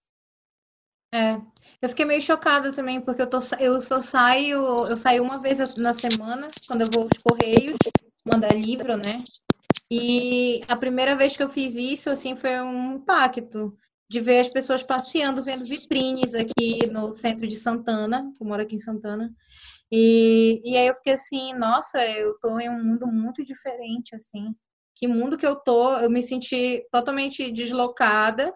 É. Eu fiquei meio chocada também, porque eu, tô, eu só saio, eu saio uma vez na semana, quando eu vou aos Correios, mandar livro, né? E a primeira vez que eu fiz isso, assim, foi um impacto de ver as pessoas passeando, vendo vitrines aqui no centro de Santana, que eu moro aqui em Santana. E, e aí eu fiquei assim, nossa, eu tô em um mundo muito diferente, assim. Que mundo que eu tô, eu me senti totalmente deslocada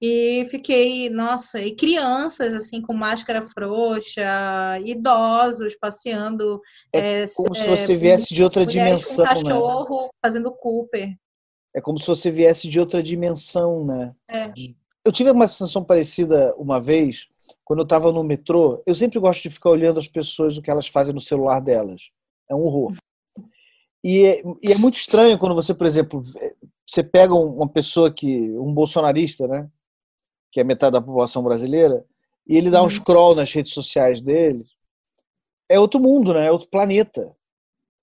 e fiquei, nossa, e crianças assim com máscara frouxa, idosos passeando, é,
Como se
é,
você viesse de outra
mulheres com
dimensão, né?
cachorro fazendo Cooper.
É como se você viesse de outra dimensão, né?
É.
Eu tive uma sensação parecida uma vez, quando eu estava no metrô. Eu sempre gosto de ficar olhando as pessoas, o que elas fazem no celular delas. É um horror. E é, e é muito estranho quando você, por exemplo, você pega um- uma pessoa que, um bolsonarista, né? Que é metade da população brasileira, e ele dá um scroll nas redes sociais dele. É outro mundo, né? É outro planeta.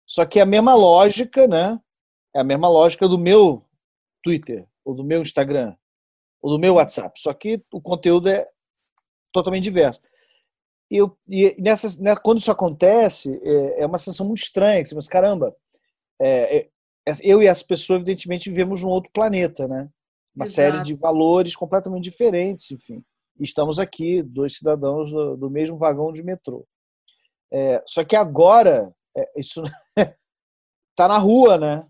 Só que é a mesma lógica, né? É a mesma lógica do meu Twitter, ou do meu Instagram, ou do meu WhatsApp. Só que o conteúdo é totalmente diverso. E, eu, e nessa, né, quando isso acontece, é, é uma sensação muito estranha. Você pensa, caramba, é, é, eu e essa pessoa, evidentemente, vivemos num outro planeta, né? Uma
Exato.
série de valores completamente diferentes, enfim. Estamos aqui, dois cidadãos do, do mesmo vagão de metrô. É, só que agora, é, isso tá na rua, né?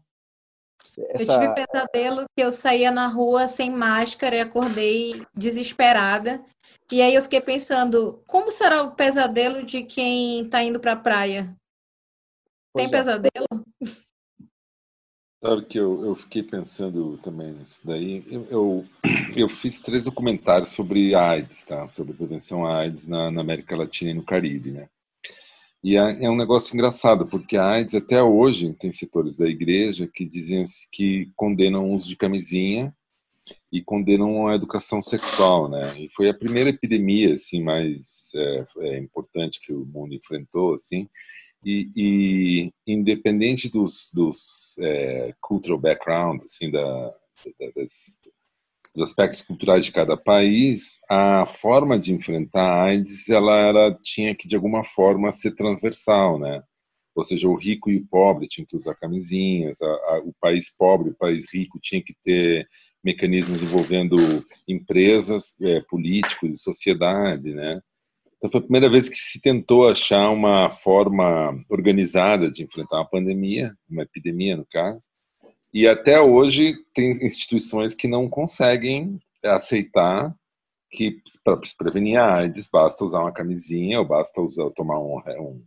Eu tive pesadelo que eu saía na rua sem máscara e acordei desesperada. E aí eu fiquei pensando, como será o pesadelo de quem está indo para a praia? Tem
Pois é.
pesadelo?
Sabe que eu, eu fiquei pensando também nisso daí. Eu, eu, eu, fiz três documentários sobre AIDS, tá? Sobre prevenção à AIDS na, na América Latina e no Caribe, né? E é, é, um negócio engraçado, porque a AIDS até hoje tem setores da igreja que dizem que condenam o uso de camisinha e condenam a educação sexual, né? E foi a primeira epidemia assim mais é, é, importante que o mundo enfrentou, assim. E, e independente dos, dos é, cultural background, assim, da, da, das, dos aspectos culturais de cada país, a forma de enfrentar a AIDS, ela tinha que de alguma forma ser transversal, né? Ou seja, o rico e o pobre tinham que usar camisinhas, a, a, o país pobre, o país rico tinha que ter mecanismos envolvendo empresas, é, políticos e sociedade, né? Então foi a primeira vez que se tentou achar uma forma organizada de enfrentar uma pandemia, uma epidemia no caso. E até hoje tem instituições que não conseguem aceitar que para prevenir a AIDS basta usar uma camisinha ou basta usar tomar um, um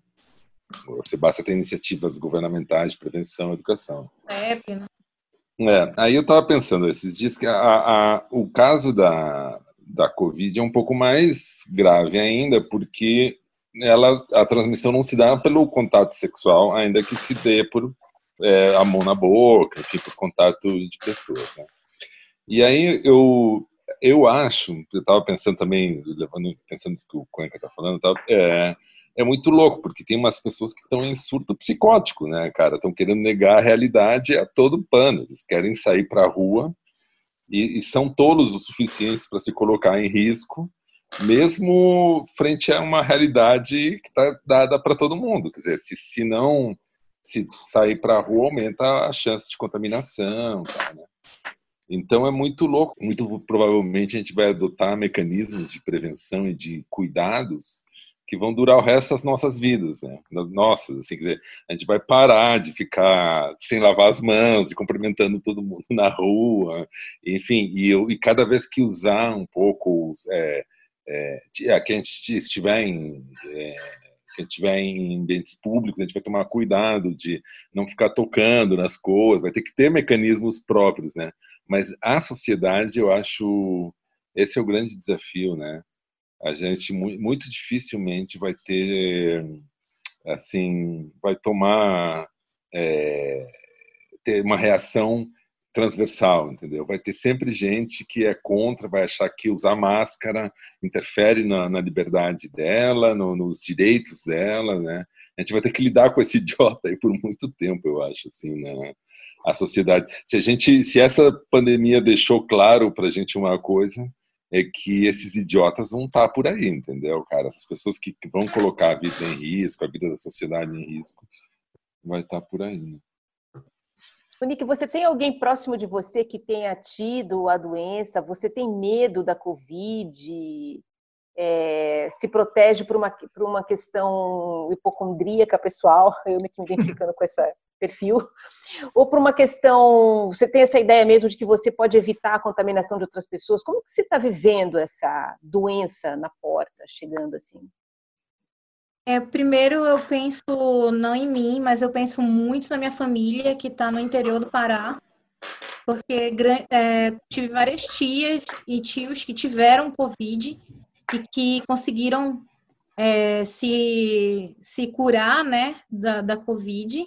você basta ter iniciativas governamentais de prevenção e educação.
É,
é, aí eu estava pensando esses dias que a, a, o caso da, da Covid é um pouco mais grave ainda, porque ela, a transmissão não se dá pelo contato sexual, ainda que se dê por é, a mão na boca, enfim, por contato de pessoas. Né? E aí eu, eu acho, eu estava pensando também, levando, pensando que o Cuenca está falando, tá, é, é muito louco, porque tem umas pessoas que estão em surto psicótico, né, cara? Estão querendo negar a realidade a todo pano. Eles querem sair para a rua e, e, são tolos o suficientes para se colocar em risco, mesmo frente a uma realidade que está dada para todo mundo. Quer dizer, se, se não se sair para a rua, aumenta a chance de contaminação. Tá, né? Então é muito louco. Muito provavelmente a gente vai adotar mecanismos de prevenção e de cuidados que vão durar o resto das nossas vidas, né? Nossas, assim, quer dizer, a gente vai parar de ficar sem lavar as mãos, de cumprimentando todo mundo na rua, enfim, e, eu, e cada vez que usar um pouco, é, é, é que a gente estiver em é, que estiver em ambientes públicos, a gente vai tomar cuidado de não ficar tocando nas cores, vai ter que ter mecanismos próprios, né? Mas a sociedade, eu acho, esse é o grande desafio, né? A gente muito dificilmente vai ter assim vai tomar é, ter uma reação transversal, entendeu? Vai ter sempre gente que é contra, vai achar que usar máscara interfere na, na liberdade dela, no, nos direitos dela, né? A gente vai ter que lidar com esse idiota aí por muito tempo, eu acho, assim, né? A sociedade, se a gente, se essa pandemia deixou claro para a gente uma coisa, é que esses idiotas vão estar tá por aí, entendeu, cara? Essas pessoas que vão colocar a vida em risco, a vida da sociedade em risco, vai estar tá por aí. Né?
Monique, você tem alguém próximo de você que tenha tido a doença? Você tem medo da Covid? É, se protege por uma, por uma questão hipocondríaca pessoal? Eu me identificando com esse perfil, ou por uma questão, você tem essa ideia mesmo de que você pode evitar a contaminação de outras pessoas? Como que você está vivendo essa doença na porta, chegando assim?
É, primeiro eu penso não em mim, mas eu penso muito na minha família que está no interior do Pará, porque é, tive várias tias e tios que tiveram Covid e que conseguiram é, se, se curar né, da, da Covid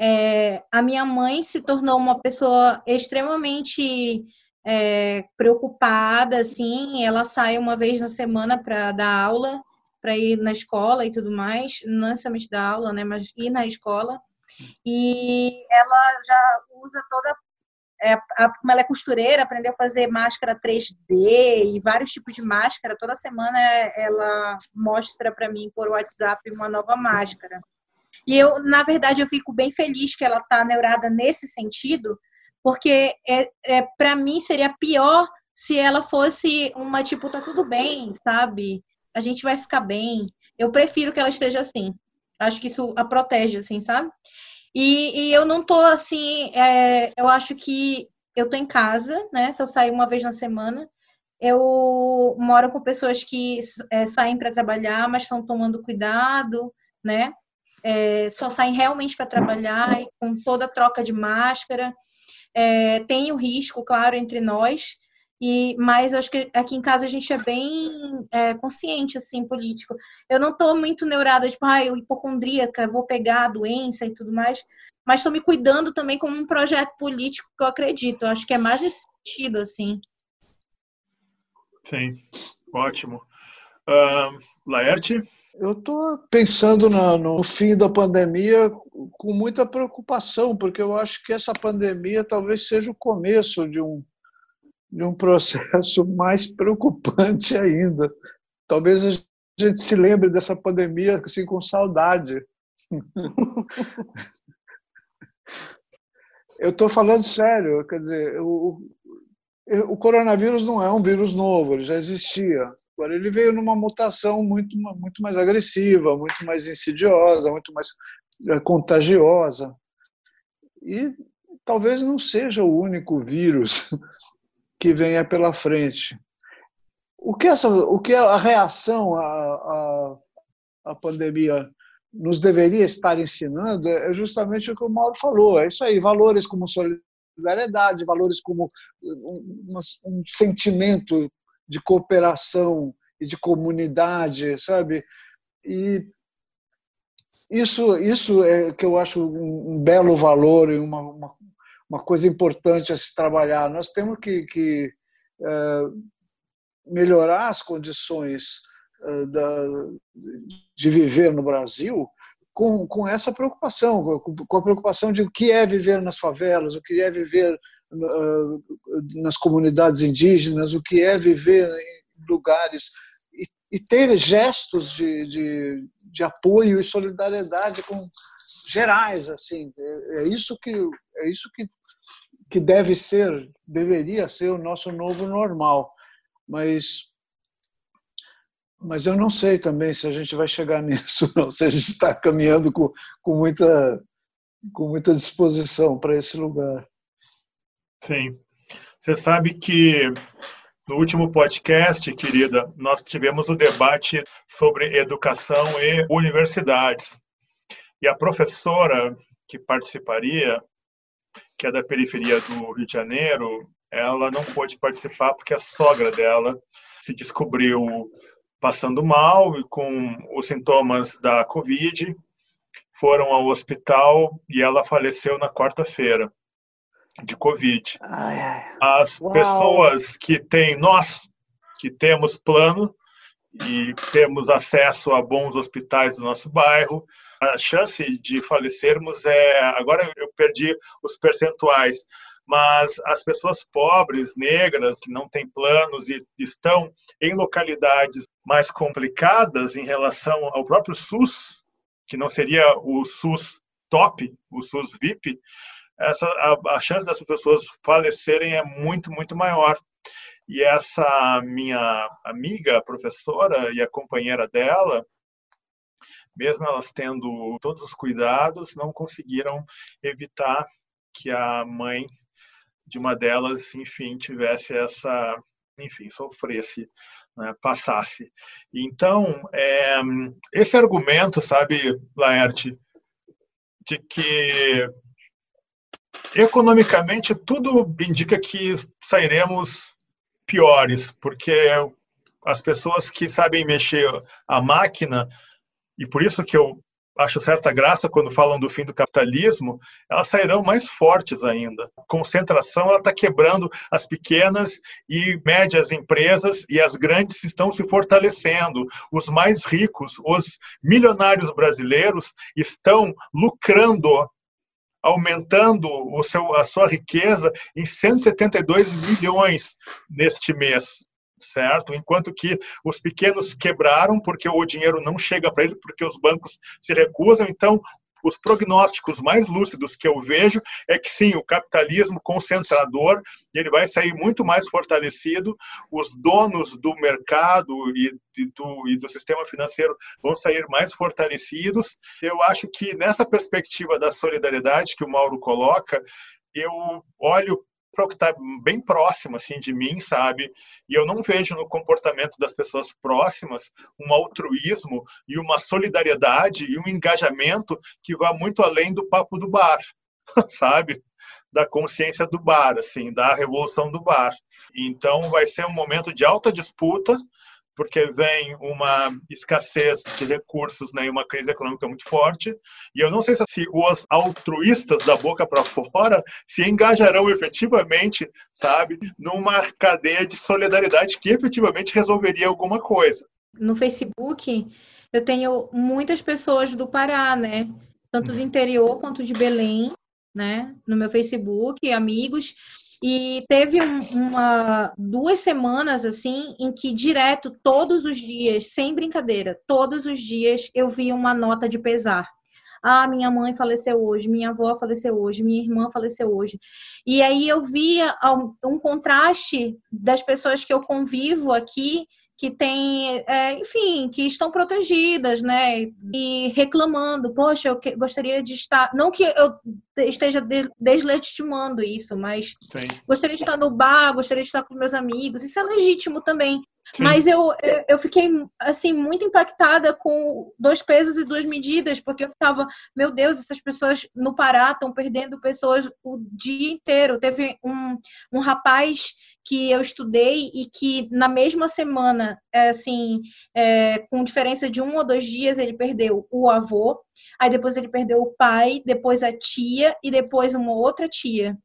é, a minha mãe se tornou uma pessoa extremamente é, preocupada, assim, ela sai uma vez na semana para dar aula, para ir na escola e tudo mais, não necessariamente dar aula, né, mas ir na escola. E ela já usa toda é, a, como ela é costureira, aprendeu a fazer máscara 3D e vários tipos de máscara. Toda semana ela mostra para mim por WhatsApp uma nova máscara. E eu, na verdade, eu fico bem feliz que ela está neurada nesse sentido, porque é, é para mim seria pior se ela fosse uma tipo tá tudo bem, sabe? A gente vai ficar bem. Eu prefiro que ela esteja assim. Acho que isso a protege, assim, sabe? E, e eu não tô assim. É, eu acho que eu tô em casa, né? Se eu sair uma vez na semana, eu moro com pessoas que é, saem para trabalhar, mas estão tomando cuidado, né? É, só saem realmente para trabalhar e com toda a troca de máscara. É, tem o risco, claro, entre nós, e, mas eu acho que aqui em casa a gente é bem é, consciente, assim, político. Eu não estou muito neurada, tipo, ah, eu hipocondríaca, vou pegar a doença e tudo mais, mas estou me cuidando também como um projeto político que eu acredito. Eu acho que é mais nesse sentido, assim.
Sim, ótimo. Uh, Laerte?
Eu estou pensando no, no fim da pandemia com muita preocupação, porque eu acho que essa pandemia talvez seja o começo de um, de um processo mais preocupante ainda. Talvez a gente se lembre dessa pandemia assim, com saudade. Eu estou falando sério, quer dizer, o, o coronavírus não é um vírus novo, ele já existia. Agora ele veio numa mutação muito, muito mais agressiva, muito mais insidiosa, muito mais eh, contagiosa. E talvez não seja o único vírus que venha pela frente. O que, essa, o que a reação à, à, à pandemia nos deveria estar ensinando é justamente o que o Mauro falou. É isso aí, valores como solidariedade, valores como um, um sentimento de cooperação e de comunidade, sabe? E isso, isso é que eu acho um, belo valor e uma, uma, uma, coisa importante a se trabalhar. Nós temos que, que é, melhorar as condições é, da, de viver no Brasil com, com essa preocupação, com a preocupação de o que é viver nas favelas, o que é viver nas comunidades indígenas, o que é viver em lugares e, e ter gestos de, de, de, apoio e solidariedade com gerais assim. É, é isso que é isso que que deve ser deveria ser o nosso novo normal. Mas mas eu não sei também se a gente vai chegar nisso não se a gente está caminhando com, com muita com muita disposição para esse lugar
Sim. Você sabe que no último podcast, querida, nós tivemos o debate sobre educação e universidades. E a professora que participaria, que é da periferia do Rio de Janeiro, ela não pôde participar porque a sogra dela se descobriu passando mal e com os sintomas da Covid, foram ao hospital e ela faleceu na quarta-feira de Covid. As Uau. pessoas que têm, nós que temos plano e temos acesso a bons hospitais do nosso bairro, a chance de falecermos é. Agora eu perdi os percentuais, mas as pessoas pobres, negras, que não têm planos e estão em localidades mais complicadas em relação ao próprio SUS, que não seria o SUS top, o SUS VIP, essa, a, a chance dessas pessoas falecerem é muito, muito maior. E essa minha amiga, professora e a companheira dela, mesmo elas tendo todos os cuidados, não conseguiram evitar que a mãe de uma delas, enfim, tivesse essa, enfim, sofresse, né, passasse. Então, é, esse argumento, sabe, Laerte, de que Economicamente, tudo indica que sairemos piores, porque as pessoas que sabem mexer a máquina, e por isso que eu acho certa graça quando falam do fim do capitalismo, elas sairão mais fortes ainda. A concentração está quebrando as pequenas e médias empresas e as grandes estão se fortalecendo. Os mais ricos, os milionários brasileiros, estão lucrando aumentando o seu, a sua riqueza em 172 milhões neste mês, certo? Enquanto que os pequenos quebraram porque o dinheiro não chega para ele, porque os bancos se recusam. Então, os prognósticos mais lúcidos que eu vejo é que sim, o capitalismo concentrador ele vai sair muito mais fortalecido, os donos do mercado e do, e do sistema financeiro vão sair mais fortalecidos. Eu acho que nessa perspectiva da solidariedade que o Mauro coloca, eu olho para o que está bem próximo assim de mim, sabe? E eu não vejo no comportamento das pessoas próximas um altruísmo e uma solidariedade e um engajamento que vá muito além do papo do bar, sabe? Da consciência do bar, assim, da revolução do bar. Então vai ser um momento de alta disputa porque vem uma escassez de recursos né, e uma crise econômica muito forte. E eu não sei se os altruístas da boca para fora se engajarão efetivamente, sabe, numa cadeia de solidariedade que efetivamente resolveria alguma coisa.
No Facebook, eu tenho muitas pessoas do Pará, né? Tanto do interior quanto de Belém, né? No meu Facebook, amigos. E teve uma duas semanas assim em que direto todos os dias, sem brincadeira, todos os dias eu via uma nota de pesar. Ah, minha mãe faleceu hoje, minha avó faleceu hoje, minha irmã faleceu hoje. E aí eu via um contraste das pessoas que eu convivo aqui que tem, é, enfim, que estão protegidas, né? E reclamando, poxa, eu que, gostaria de estar. Não que eu esteja de, deslegitimando isso, mas Sim. gostaria de estar no bar, gostaria de estar com os meus amigos. Isso é legítimo também. Mas eu, eu fiquei, assim, muito impactada com dois pesos e duas medidas, porque eu ficava, meu Deus, essas pessoas no Pará estão perdendo pessoas o dia inteiro. Teve um, um rapaz que eu estudei e que na mesma semana, é, assim, é, com diferença de um ou dois dias, ele perdeu o avô, aí depois ele perdeu o pai, depois a tia e depois uma outra tia.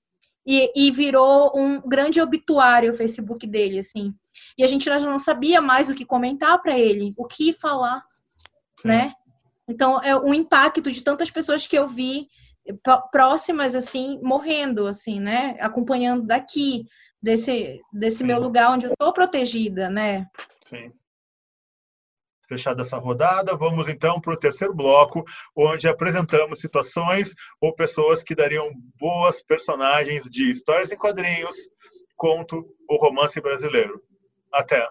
E, e virou um grande obituário o Facebook dele, assim. E a gente já não sabia mais o que comentar para ele, o que falar, Sim. né? Então, é o impacto de tantas pessoas que eu vi próximas assim morrendo assim né acompanhando daqui desse, desse meu lugar onde eu estou protegida, né?
Sim. Fechada essa rodada, vamos então para o terceiro bloco, onde apresentamos situações ou pessoas que dariam boas personagens de histórias em quadrinhos, conto ou romance brasileiro. Até!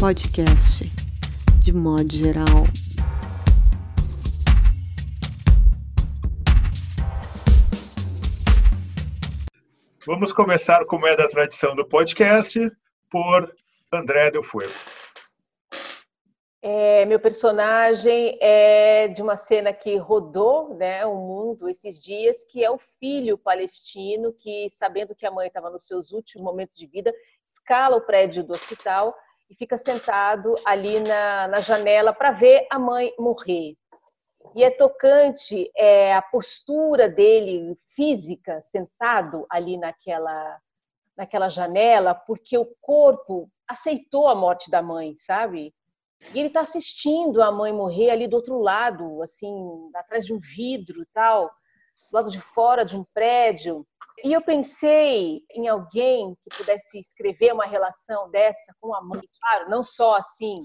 Podcast, de modo geral.
Vamos começar, como é da tradição do podcast, por André Del Fuego.
É, meu personagem é de uma cena que rodou né, o mundo esses dias, que é o filho palestino que, sabendo que a mãe estava nos seus últimos momentos de vida, escala o prédio do hospital e fica sentado ali na, na janela para ver a mãe morrer. E é tocante é, a postura dele física, sentado ali naquela, naquela janela, porque o corpo aceitou a morte da mãe, sabe? E ele está assistindo a mãe morrer ali do outro lado, assim, atrás de um vidro tal, do lado de fora de um prédio. E eu pensei em alguém que pudesse escrever uma relação dessa com a mãe, claro, não só assim,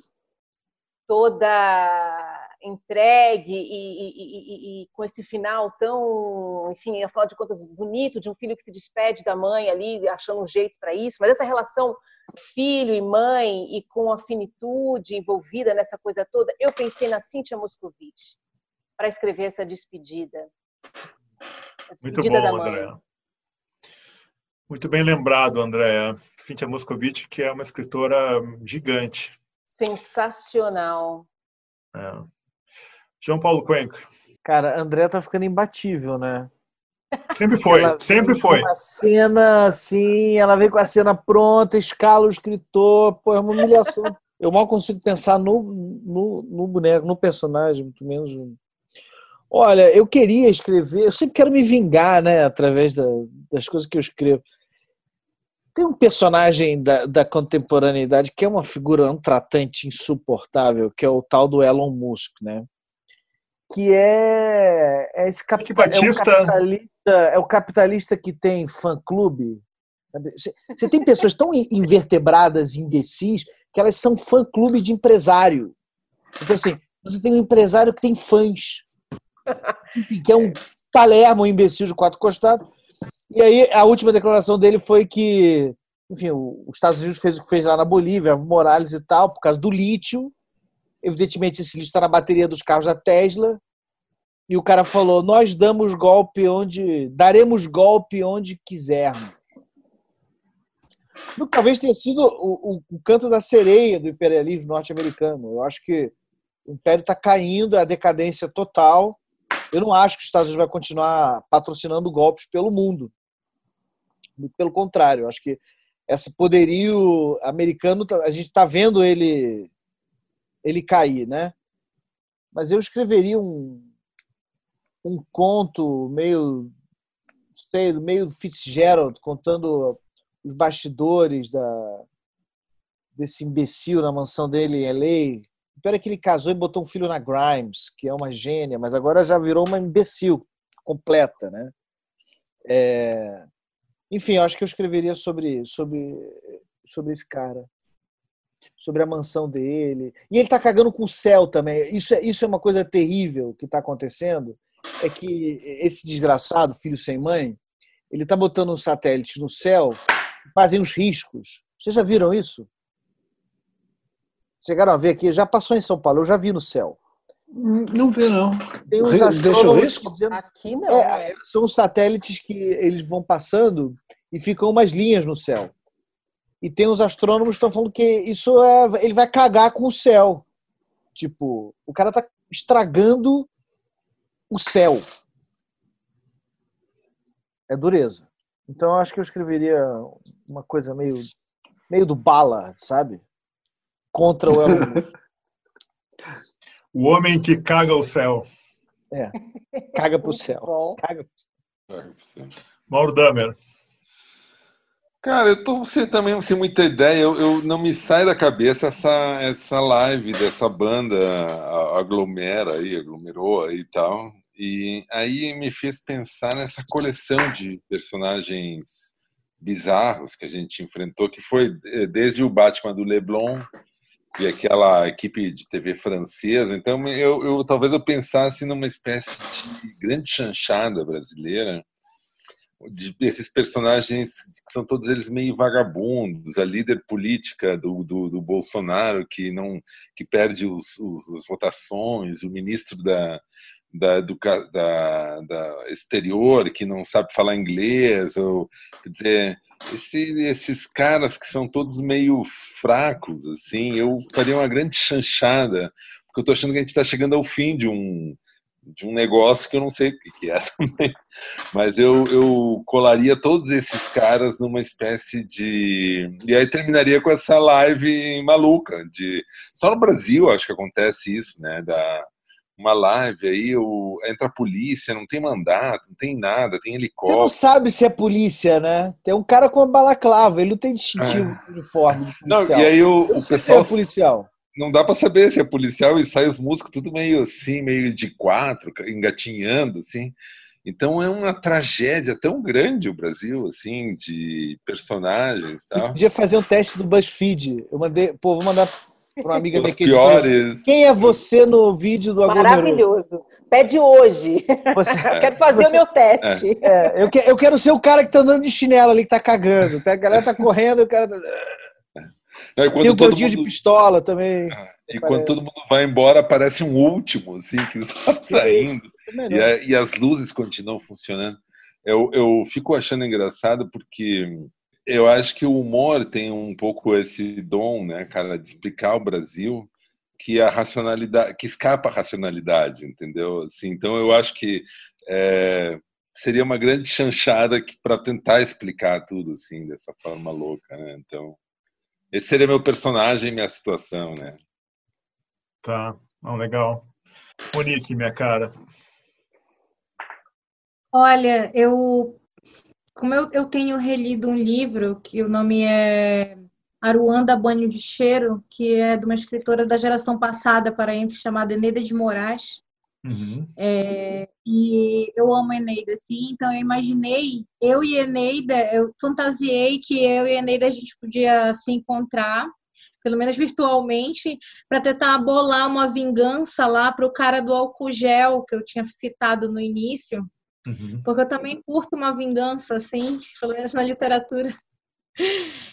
toda entregue e, e, e, e, com esse final tão, enfim, afinal de contas, bonito de um filho que se despede da mãe ali, achando um jeito para isso, mas essa relação filho e mãe e com a finitude envolvida nessa coisa toda, eu pensei na Cíntia Moscovitch para escrever essa despedida.
despedida Muito bom, André. Muito bem lembrado, André. Cíntia Moscovitch, que é uma escritora gigante.
Sensacional.
É. João Paulo Cuenca.
Cara, André tá ficando imbatível, né?
Sempre foi, ela sempre foi.
Uma cena assim, ela vem com a cena pronta, escala o escritor, pô, é uma humilhação. Eu mal consigo pensar no, no, no boneco, no personagem, muito menos. Olha, eu queria escrever, eu sempre quero me vingar, né, através da, das coisas que eu escrevo. Tem um personagem da, da contemporaneidade que é uma figura, um tratante insuportável, que é o tal do Elon Musk, né? Que é, é esse capital, é, capitalista, é o capitalista que tem fã-clube. Você tem pessoas tão invertebradas, imbecis, que elas são fã-clube de empresário. Então, assim, você tem um empresário que tem fãs. Que é um Palermo, um imbecil de quatro costados. E aí, a última declaração dele foi que, enfim, os Estados Unidos fez o que fez lá na Bolívia, Morales e tal, por causa do lítio, Evidentemente, esse lixo está na bateria dos carros da Tesla. E o cara falou: Nós damos golpe onde. daremos golpe onde quisermos. Talvez tenha sido o, o, o canto da sereia do imperialismo norte-americano. Eu acho que o império está caindo, é a decadência total. Eu não acho que os Estados Unidos vai continuar patrocinando golpes pelo mundo. Pelo contrário, acho que esse poderio americano, a gente está vendo ele ele cair, né? Mas eu escreveria um, um conto meio sei, meio Fitzgerald contando os bastidores da desse imbecil na mansão dele em LA. O pior é que ele casou e botou um filho na Grimes, que é uma gênia, mas agora já virou uma imbecil completa, né? É... Enfim, eu acho que eu escreveria sobre, sobre, sobre esse cara. Sobre a mansão dele. E ele tá cagando com o céu também. Isso é, isso é uma coisa terrível que está acontecendo. É que esse desgraçado, filho sem mãe, ele tá botando um satélite no céu fazem os riscos. Vocês já viram isso? Chegaram a ver aqui, já passou em São Paulo, eu já vi no céu.
Não vi, não.
Tem uns
Deixa o risco?
dizendo,
Aqui não.
é,
né?
são os satélites que eles vão passando e ficam umas linhas no céu. E tem os astrônomos que estão falando que isso é, ele vai cagar com o céu. Tipo, o cara tá estragando o céu. É dureza. Então eu acho que eu escreveria uma coisa meio meio do bala, sabe? Contra o Elon Musk.
O homem que caga o céu.
É. Caga pro céu. Caga
Mauro Damer.
Cara, eu tô sem, também sem muita ideia. Eu, eu não me sai da cabeça essa, essa live dessa banda aglomera aí, aglomerou aí e tal. E aí me fez pensar nessa coleção de personagens bizarros que a gente enfrentou, que foi eh, desde o Batman do Leblon e aquela equipe de TV francesa. Então eu, eu talvez eu pensasse numa espécie de grande chanchada brasileira de esses personagens que são todos eles meio vagabundos, a líder política do, do, do Bolsonaro que não que perde os, os, as votações, o ministro da, da, educa- da, da exterior que não sabe falar inglês, ou quer dizer, esse, esses caras que são todos meio fracos, assim, eu faria uma grande chanchada, porque eu tô achando que a gente está chegando ao fim de um de um negócio que eu não sei o que é também, mas eu, eu colaria todos esses caras numa espécie de e aí terminaria com essa live maluca de só no Brasil acho que acontece isso, né, da uma live aí o, entra a polícia, não tem mandato, não tem nada, tem
Você não
helicóptero.
sabe se é polícia, né? Tem um cara com uma balaclava, ele não tem distintivo de uniforme de
É. Não,
policial.
e aí o, o
é
pessoal
policial.
Não dá pra saber se é policial e sai os músicos tudo meio assim, meio de quatro, engatinhando assim. Então é uma tragédia tão grande o Brasil assim de personagens, e tal.
Podia fazer um teste do BuzzFeed. Eu mandei, pô, vou mandar para uma amiga minha que
piores.
Quem é você no vídeo do aglomerou?
Maravilhoso. Pede hoje.
Você,
Eu quero fazer
Você-
o meu teste.
é, eu, que- eu quero ser o cara que tá andando de chinelo ali, que tá cagando. Tá? A galera tá correndo, o cara tá...
Não, e quando
Tem o gordinho de
mundo,
pistola também.
e
parece.
quando todo mundo vai embora, aparece um último, assim, que está saindo.
É.
E, a- e as luzes continuam funcionando. Eu, eu fico achando engraçado porque eu acho que o humor tem um pouco esse dom, né, cara, de explicar o Brasil que a racionalidade, que escapa a racionalidade, entendeu? Assim, então eu acho que é, seria uma grande chanchada para tentar explicar tudo assim dessa forma louca, né? Então esse seria meu personagem, minha situação, né?
Tá, não, legal. Monique, minha cara.
Olha, eu como eu, eu tenho relido um livro que o nome é Aruanda Banho de Cheiro, que é de uma escritora da geração passada paraense chamada Eneida de Moraes.
Uhum.
É, e eu amo a Eneida, assim, então eu imaginei, eu e a Eneida, eu fantasiei que eu e a Eneida a gente podia se encontrar, pelo menos virtualmente, para tentar bolar uma vingança lá para o cara do álcool gel que eu tinha citado no início,
Uhum.
porque eu também curto uma vingança, assim, pelo menos na literatura.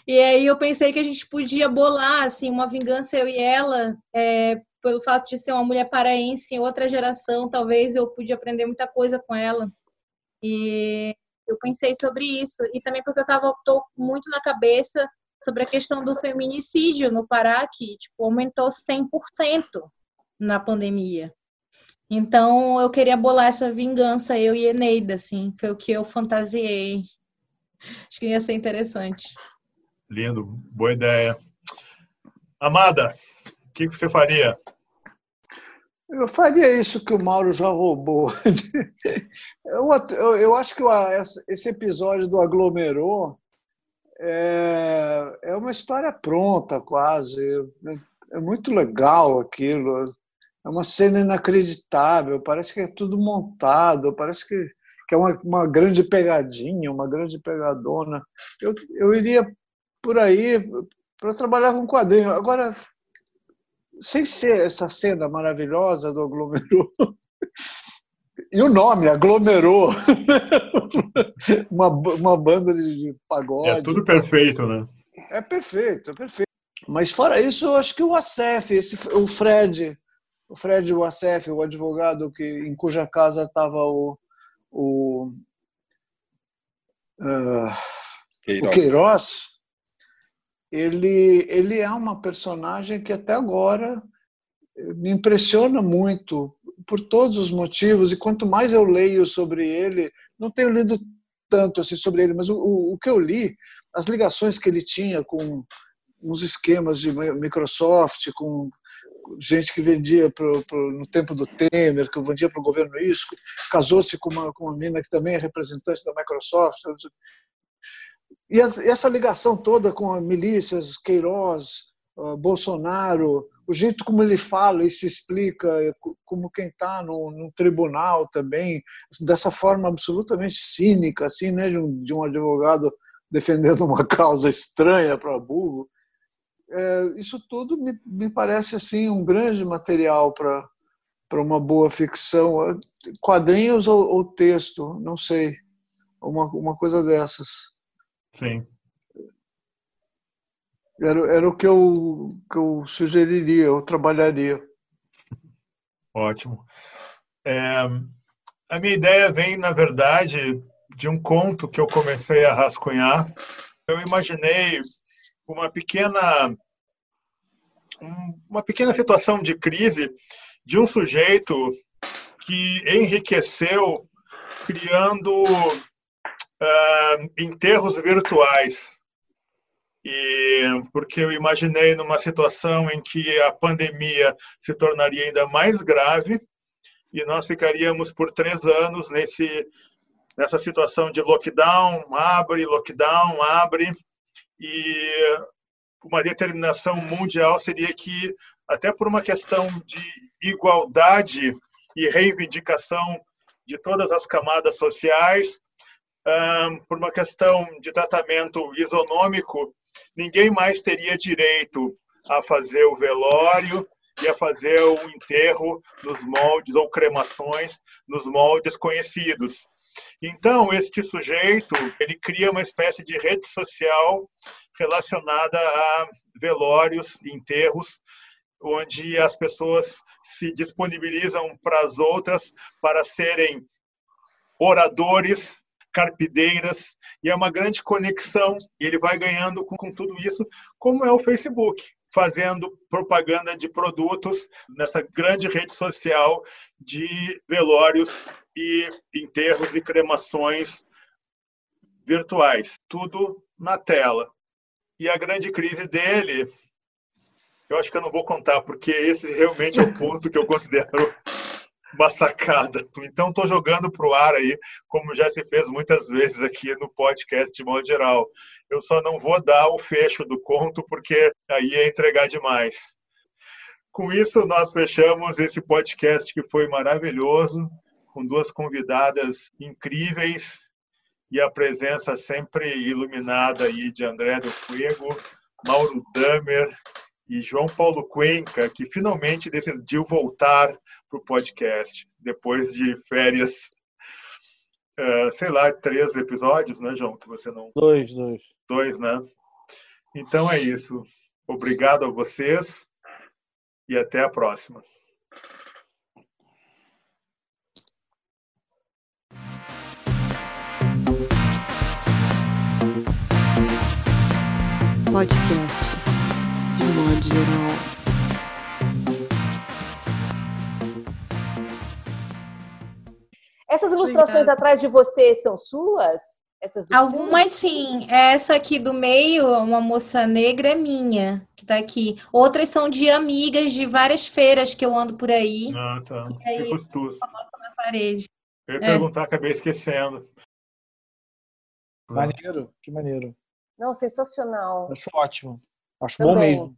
E aí eu pensei que a gente podia bolar, assim, uma vingança eu e ela, é, pelo fato de ser uma mulher paraense em outra geração, talvez eu pude aprender muita coisa com ela. E eu pensei sobre isso. E também porque eu estava muito na cabeça sobre a questão do feminicídio no Pará, que tipo, aumentou 100% na pandemia. Então, eu queria bolar essa vingança, eu e Eneida, assim, foi o que eu fantasiei. Acho que ia ser interessante.
Lindo, boa ideia. Amada, que você faria?
Eu faria isso que o Mauro já roubou. Eu, eu, eu acho que esse episódio do aglomerou é, é uma história pronta, quase. É muito legal aquilo. É uma cena inacreditável. Parece que é tudo montado. Parece que, que é uma, uma grande pegadinha, uma grande pegadona. Eu, eu iria por aí para trabalhar com quadrinho. Agora, sem ser essa cena maravilhosa do aglomerou. E o nome, aglomerou. uma, uma banda de pagode.
É tudo perfeito, né?
É perfeito, é perfeito. Mas fora isso, eu acho que o Acef, esse, o Fred, o Fred Acef, o advogado que, em cuja casa estava o, o, uh, Queiroz. o Queiroz, ele, ele é uma personagem que até agora me impressiona muito por todos os motivos e quanto mais eu leio sobre ele, não tenho lido tanto assim sobre ele, mas o, o que eu li, as ligações que ele tinha com uns esquemas de Microsoft, com gente que vendia pro, pro, no tempo do Temer, que vendia para o governo isso, casou-se com uma, com uma menina que também é representante da Microsoft. E essa ligação toda com as milícias, Queiroz, Bolsonaro, o jeito como ele fala e se explica, como quem está no, no, tribunal também, dessa forma absolutamente cínica, assim, né, de um, de um advogado defendendo uma causa estranha para burro. É, isso tudo me, me parece assim um grande material para para uma boa ficção, quadrinhos ou, ou texto, não sei, uma, uma coisa dessas.
Sim.
Era, era o que eu, que eu sugeriria, eu trabalharia.
Ótimo. É, a minha ideia vem, na verdade, de um conto que eu comecei a rascunhar. Eu imaginei uma pequena uma pequena situação de crise de um sujeito que enriqueceu criando uh, enterros virtuais. E porque eu imaginei numa situação em que a pandemia se tornaria ainda mais grave e nós ficaríamos por três anos nesse nessa situação de lockdown, abre, lockdown, abre e uma determinação mundial seria que até por uma questão de igualdade e reivindicação de todas as camadas sociais, por uma questão de tratamento isonômico, ninguém mais teria direito a fazer o velório e a fazer o enterro nos moldes ou cremações nos moldes conhecidos. Então, este sujeito, ele cria uma espécie de rede social relacionada a velórios, enterros, onde as pessoas se disponibilizam para as outras para serem oradores carpideiras, e é uma grande conexão, e ele vai ganhando com, com tudo isso, como é o Facebook, fazendo propaganda de produtos nessa grande rede social de velórios e enterros e cremações virtuais, tudo na tela. E a grande crise dele, eu acho que eu não vou contar, porque esse realmente é o ponto que eu considero uma sacada. Então, estou jogando para o ar aí, como já se fez muitas vezes aqui no podcast de modo geral. Eu só não vou dar o fecho do conto, porque aí é entregar demais. Com isso, nós fechamos esse podcast que foi maravilhoso, com duas convidadas incríveis e a presença sempre iluminada aí de André do Fuego, Mauro Damer e João Paulo Cuenca, que finalmente decidiu voltar para o podcast, depois de férias, uh, sei lá, três episódios, né, João? Que você não.
Dois, dois.
Dois, né? Então é isso. Obrigado a vocês. e até a próxima.
Podcast de modo geral.
Essas ilustrações
Obrigada.
atrás de você são suas? Essas do
Algumas sim. Essa aqui do meio, uma moça negra, é minha, que tá aqui. Outras são de amigas de várias feiras que eu ando por aí
Ah, tá.
E aí?
Que custoso.
na parede.
Eu ia
É.
perguntar, acabei esquecendo.
Maneiro, que maneiro.
Não, sensacional.
Acho ótimo. Acho bom
Também.
mesmo.